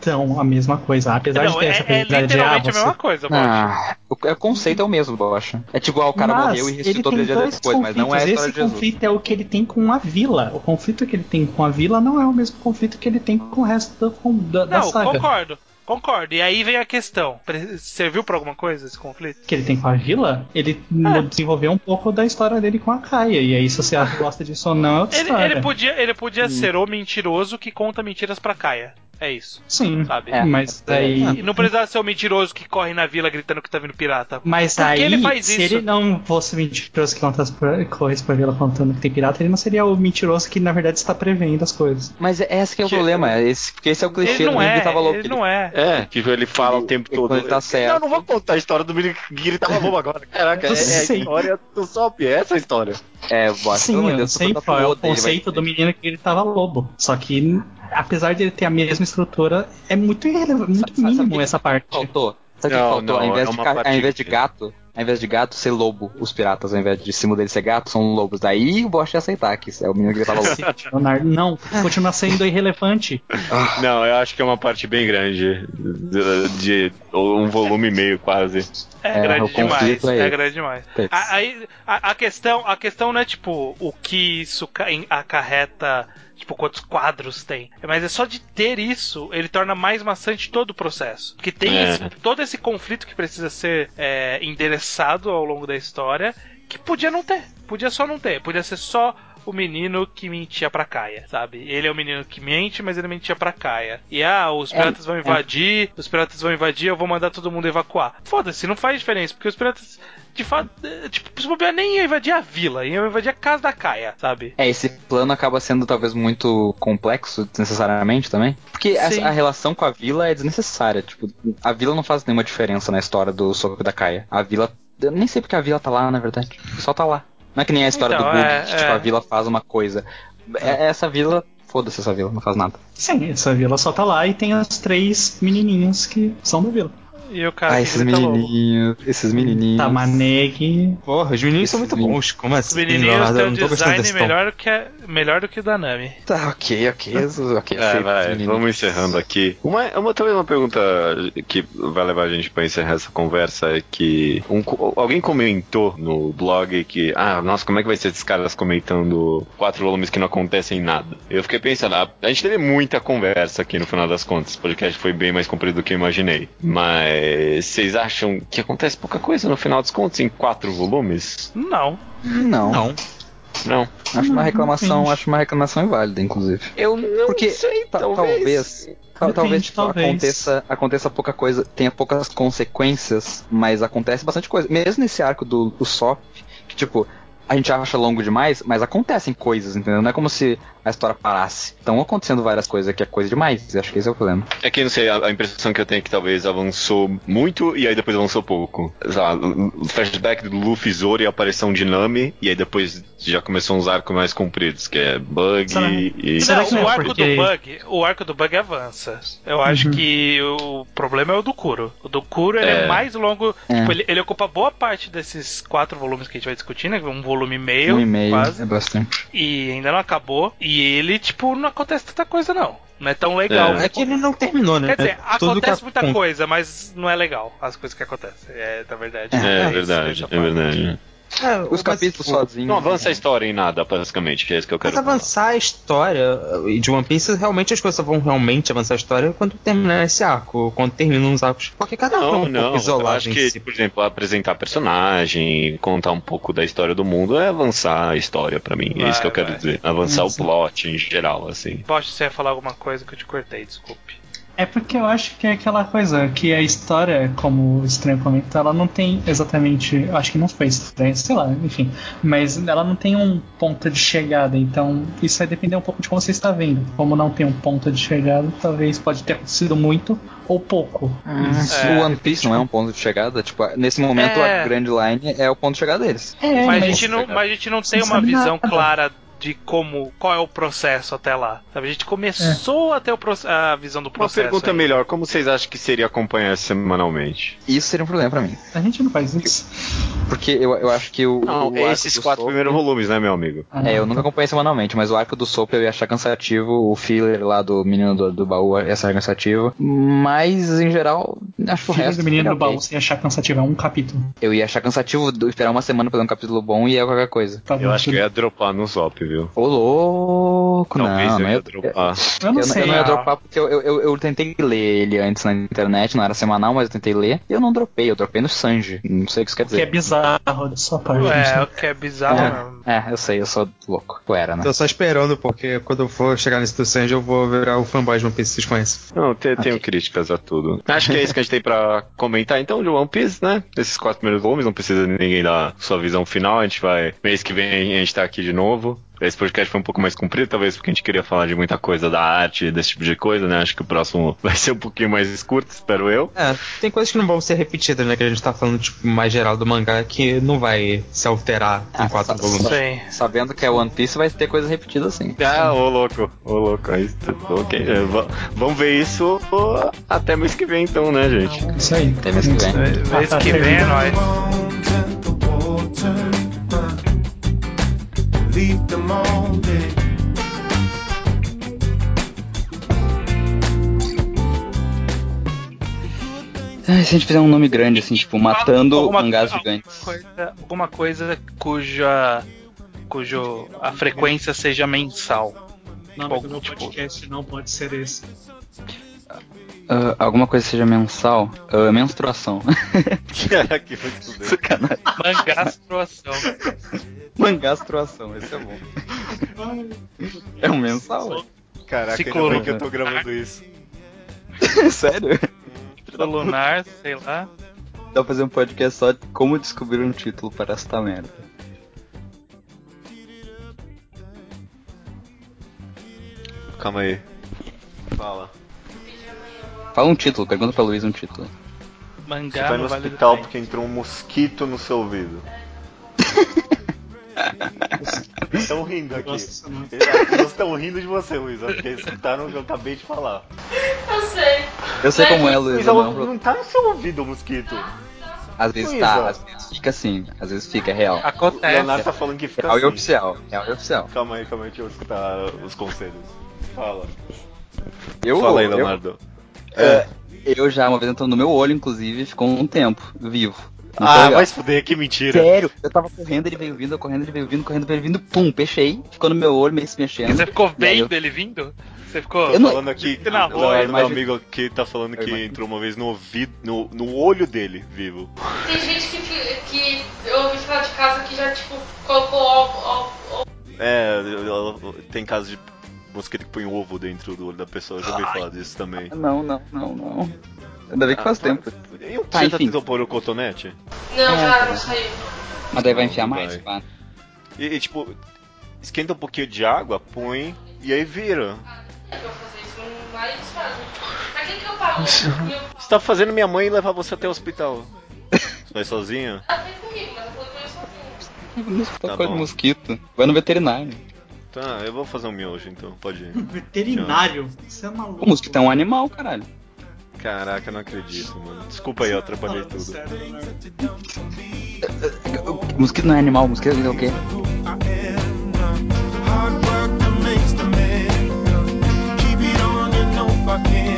tão a mesma coisa. Apesar não, de ter é, essa é coisa de literalmente ah, a você- mesma coisa, ah, o, é, o conceito é o mesmo, Bocha. É tipo, ah, o cara Mas morreu e ressuscitou três dias depois, mas não é a história Esse de Jesus. conflito é o que ele tem com a vila. O conflito que ele tem com a vila não é o mesmo conflito que ele tem com o resto da, da, da Não, saga. concordo. Concordo. E aí vem a questão. Serviu pra alguma coisa esse conflito? Que ele tem com a vila, ele É. desenvolveu um pouco da história dele com a Kaia. E aí, se você gosta disso ou não, é outra Ele, história. ele podia, ele podia Hum. ser o mentiroso que conta mentiras pra Kaia. É isso, Sim, sabe? É. mas daí. E não precisava ser o mentiroso que corre na vila gritando que tá vindo pirata. Mas Por que aí, ele faz se isso? ele não fosse mentiroso que conta as pra- coisas pra vila contando que tem pirata, ele não seria o mentiroso que na verdade está prevendo as coisas. Mas é- esse que é o Que- problema, é esse, porque esse é o clichê Ele do não menino é, que tava louco. ele não é. É, que ele fala Ele- o tempo todo. ele tá certo. Não, não vou contar a história do menino que gritava lobo agora. Caraca, é, é a história do Sop, é essa a história. É, Bocha, Sim, eu sei qual é o conceito do menino que ele tava lobo. Só que, apesar de ele ter a mesma estrutura, é muito irrelevante, muito Sabe- sabe mínimo que- essa parte. Faltou. Sabe o que Não, faltou? não, ao, invés é de, ao invés de gato, ao invés de gato, ser lobo, os piratas, ao invés de cima dele ser gato, são lobos. Daí o Bosch ia aceitar que é o menino que tava louco. Leonardo, não, continua sendo irrelevante. Não, eu acho que é uma parte bem grande. De, de- um volume e meio quase. É, É, grande demais. é É, grande demais. Esse. A, aí, a, a questão, a questão não é tipo o que isso acarreta, tipo quantos quadros tem, mas é só de ter isso ele torna mais maçante todo o processo, porque tem É. esse- todo esse conflito que precisa ser é, endereçado ao longo da história. que podia não ter. Podia só não ter. Podia ser só o menino que mentia pra Caia, sabe? Ele é o menino que mente, mas ele mentia pra Caia. E ah, os piratas vão invadir, os piratas vão invadir, eu vou mandar todo mundo evacuar. Foda-se, não faz diferença, porque os piratas, de fato, eh, tipo, se bobear, nem iam invadir a vila, iam invadir a casa da Caia, sabe? É, esse plano acaba sendo talvez muito complexo, desnecessariamente também. Porque essa- a relação com a vila é desnecessária. Tipo, a vila não faz nenhuma diferença na história do Soco da Caia. A vila. Eu nem sei porque a vila tá lá, na verdade. Só tá lá. Não é que nem a história Então, do Bug, é, que tipo, é. a vila faz uma coisa. É- Essa vila. Foda-se essa vila, não faz nada. Sim, essa vila só tá lá e tem os três menininhos que são da vila. E o cara Ah, esses menininhos. Esses menininhos. Tamaneg. Porra, os meninos são muito Esses bons. Como Os assim? menininhos Leonardo? têm Eu um não tô gostando design melhor, que é, melhor do que o da Nami. Tá, ok, ok. ok É, vai, esses menininhos. vamos encerrando aqui. Uma, uma, talvez uma pergunta que vai levar a gente pra encerrar essa conversa é que um alguém comentou no blog que, ah, nossa, como é que vai ser esses caras comentando quatro volumes que não acontecem nada? Eu fiquei pensando, ah, a gente teve muita conversa aqui no final das contas. O podcast foi bem mais comprido do que eu imaginei. Mas vocês acham que acontece pouca coisa no final dos contos em quatro volumes? Não. Não. Não. Não. Acho uma Não, reclamação, depende. acho uma reclamação inválida, inclusive. Eu não Porque sei, ta- talvez. ta- Depende, talvez, tipo, talvez. Aconteça, aconteça pouca coisa, tenha poucas consequências, mas acontece bastante coisa. Mesmo nesse arco do, do Sop, que tipo, a gente acha longo demais, mas acontecem coisas, entendeu? Não é como se a história parasse. Estão acontecendo várias coisas que é coisa demais. Acho que esse é o problema. É que não sei, a, a impressão que eu tenho é que talvez avançou muito e aí depois avançou pouco. Sei lá, o o flashback do Luffy, Zoro e a aparição de Nami, e aí depois já começou uns arcos mais compridos, que é Bug Será- e. será Não, é o arco porque- do bug, o arco do bug avança. Eu acho Uhum. que o problema é o do Kuro. O do Kuro ele é, É. mais longo. É. tipo, ele, ele ocupa boa parte desses quatro volumes que a gente vai discutir, né? Um volume e meio, um e meio quase. é bastante. E ainda não acabou. E ele, tipo, não acontece tanta coisa, não. Não é tão legal. É que ele não terminou, né? Quer dizer, Tudo acontece que muita coisa, mas não é legal as coisas que acontecem. É, na verdade. É, É, verdade, isso, é verdade. É, Os capítulos tipo, sozinhos. Não avança a história em nada, basicamente, que é isso que eu quero Mas falar. avançar a história e de One Piece, realmente as coisas vão realmente avançar a história quando terminar esse arco, quando terminam os arcos. Porque cada um é Não, um não, pouco eu isolado acho que, si. por exemplo, apresentar personagem, contar um pouco da história do mundo é avançar a história pra mim. é isso que eu Vai, quero vai. dizer. Avançar o plot em geral, assim. Poxa, você ia falar alguma coisa que eu te cortei, desculpe. É porque eu acho que é aquela coisa que a história, como o Estranho comentou, ela não tem exatamente. eu Acho que não foi estranho, sei lá, enfim. Mas ela não tem um ponto de chegada, então isso vai depender um pouco de como você está vendo. Como não tem um ponto de chegada, talvez pode ter acontecido muito ou pouco. Isso. É. o One Piece não é um ponto de chegada. Tipo, nesse momento É. a Grand Line é o ponto de chegada deles. É, mas, a mas, gente não, mas a gente não tem Não uma visão nada. clara de como, qual é o processo até lá. Sabe? A gente começou a ter o a visão do Uma processo. pergunta aí. melhor, como vocês acham que seria acompanhar semanalmente? Isso seria um problema pra mim. a gente não faz isso. Porque eu, eu acho que o. Não, o esses quatro Soap- primeiros volumes, né, meu amigo? Ah, É, eu nunca acompanhei semanalmente, mas o arco do Soap eu ia achar cansativo, o filler lá do menino do, do baú ia achar cansativo. Mas, em geral, acho o Filho resto. do menino do baú, você ia achar cansativo, é um capítulo. Eu ia achar cansativo do- esperar uma semana pra ler um capítulo bom e ia qualquer coisa. Tá Eu acho que eu tudo- ia dropar no Zop, viu? Ô louco, Talvez não, eu não ia ia, dropar. Eu não eu, sei. eu não ia não. dropar porque eu, eu, eu, eu tentei ler ele antes na internet, não era semanal, mas eu tentei ler. E eu não dropei, eu dropei no Sanji. Não sei o que isso quer Que é dizer. bizarro da sua parte. não É, o que é bizarro mesmo. É, eu sei, eu sou louco. Eu era, né? Tô só esperando, porque quando eu for chegar nesse do Sanji, eu vou virar o fanboy de One Piece, vocês conhecem. Não, te- tenho Ok. críticas a tudo. Acho que é isso que a gente tem pra comentar então de One Piece, né? Esses quatro primeiros volumes, não precisa ninguém dar sua visão final. A gente vai. Mês que vem a gente tá aqui de novo. Esse podcast foi um pouco mais comprido, talvez porque a gente queria falar de muita coisa da arte, desse tipo de coisa, né? Acho que o próximo vai ser um pouquinho mais curto, espero eu. É, tem coisas que não vão ser repetidas, né? Que a gente tá falando, tipo, mais geral do mangá, que não vai se alterar em Ah, quatro sa- volumes. Sim. Sabendo que é One Piece, vai ter coisas repetidas assim. Ah, ô louco, ô louco. Aí, ok, é, va- vamos ver isso ó, até mês que vem então, né, gente? Isso aí. Até mês que vem. Mês tá que vem é nóis. Leave them all se a gente fizer um nome grande, assim, tipo, matando Alguma- mangás alguma gigantes. Coisa, alguma coisa cuja. Cujo a frequência seja mensal. O nome do meu Tipo- podcast não pode ser esse. Ah, alguma coisa seja mensal? Ah, menstruação. Caraca, que vai tudo. Sacanagem. Mangastruação. Mangastruação, esse é bom. É um mensal? Caraca, Ciclo ainda que eu tô gravando isso. Sério? Lunar, sei lá. Dá pra fazer um podcast só de como descobrir um título para esta merda. Calma aí. Fala. Fala um título, pergunta pra Luiz um título. Você Mangá vai no no Vale hospital porque entrou um mosquito no seu ouvido. Estão rindo aqui. Nossa. Eles estão rindo de você, Luísa, porque escutaram o que eu acabei de falar. Eu sei. Eu sei como é, Luiz. Não, não tá no seu ouvido o mosquito. Às vezes Luísa. tá, às vezes fica assim, às vezes fica, é real. O Acontece. Leonardo tá falando que fica Real e assim. oficial, real e oficial. Calma aí, calma aí, deixa eu escutar os conselhos. Fala. Eu, Fala aí, eu, Leonardo. é, eu já, uma vez entrou no meu olho, inclusive, ficou um tempo vivo. Não Ah, legal. vai se fuder, que mentira. Sério, eu tava correndo, ele veio vindo, correndo, ele veio vindo, correndo, ele veio vindo, pum, peixei, ficou no meu olho, meio se mexendo. Você ficou E vendo eu- ele vindo? Você ficou. Eu não- Falando aqui, Na o rua, meu imagino- amigo aqui, tá falando que entrou uma vez no ouvido, no, no olho dele, vivo. Tem gente que, que eu ouvi falar de casa que já, tipo, colocou ó, ó, ó, É, tem casos de mosquito que põe ovo dentro do olho da pessoa, eu já ouvi falar disso também. Não, não, não, não. Ainda bem que faz Ah, tempo. E um Tá, você já enfim. tentou pôr o cotonete? Não, É, já tá. não saiu. Mas daí vai enfiar não mais, vai. pá. E, e, tipo, esquenta um pouquinho de água, põe e aí vira. É pra eu fazer isso, não vai fazem. Pra que que eu pago? Você tá fazendo minha mãe levar você até o hospital. Você vai sozinha? pai vem comigo, mas eu vou comer sozinho. No hospital Tá com bom. mosquito. Vai no veterinário. Tá, eu vou fazer um miojo então, pode ir. Veterinário? Você é maluco. O mosquito é um animal, caralho. Caraca, eu não acredito, mano. Desculpa aí, eu atrapalhei Falando tudo. O mosquito não é animal, o mosquito é o quê? Hard work that makes the man. Keep it on, you know if I can.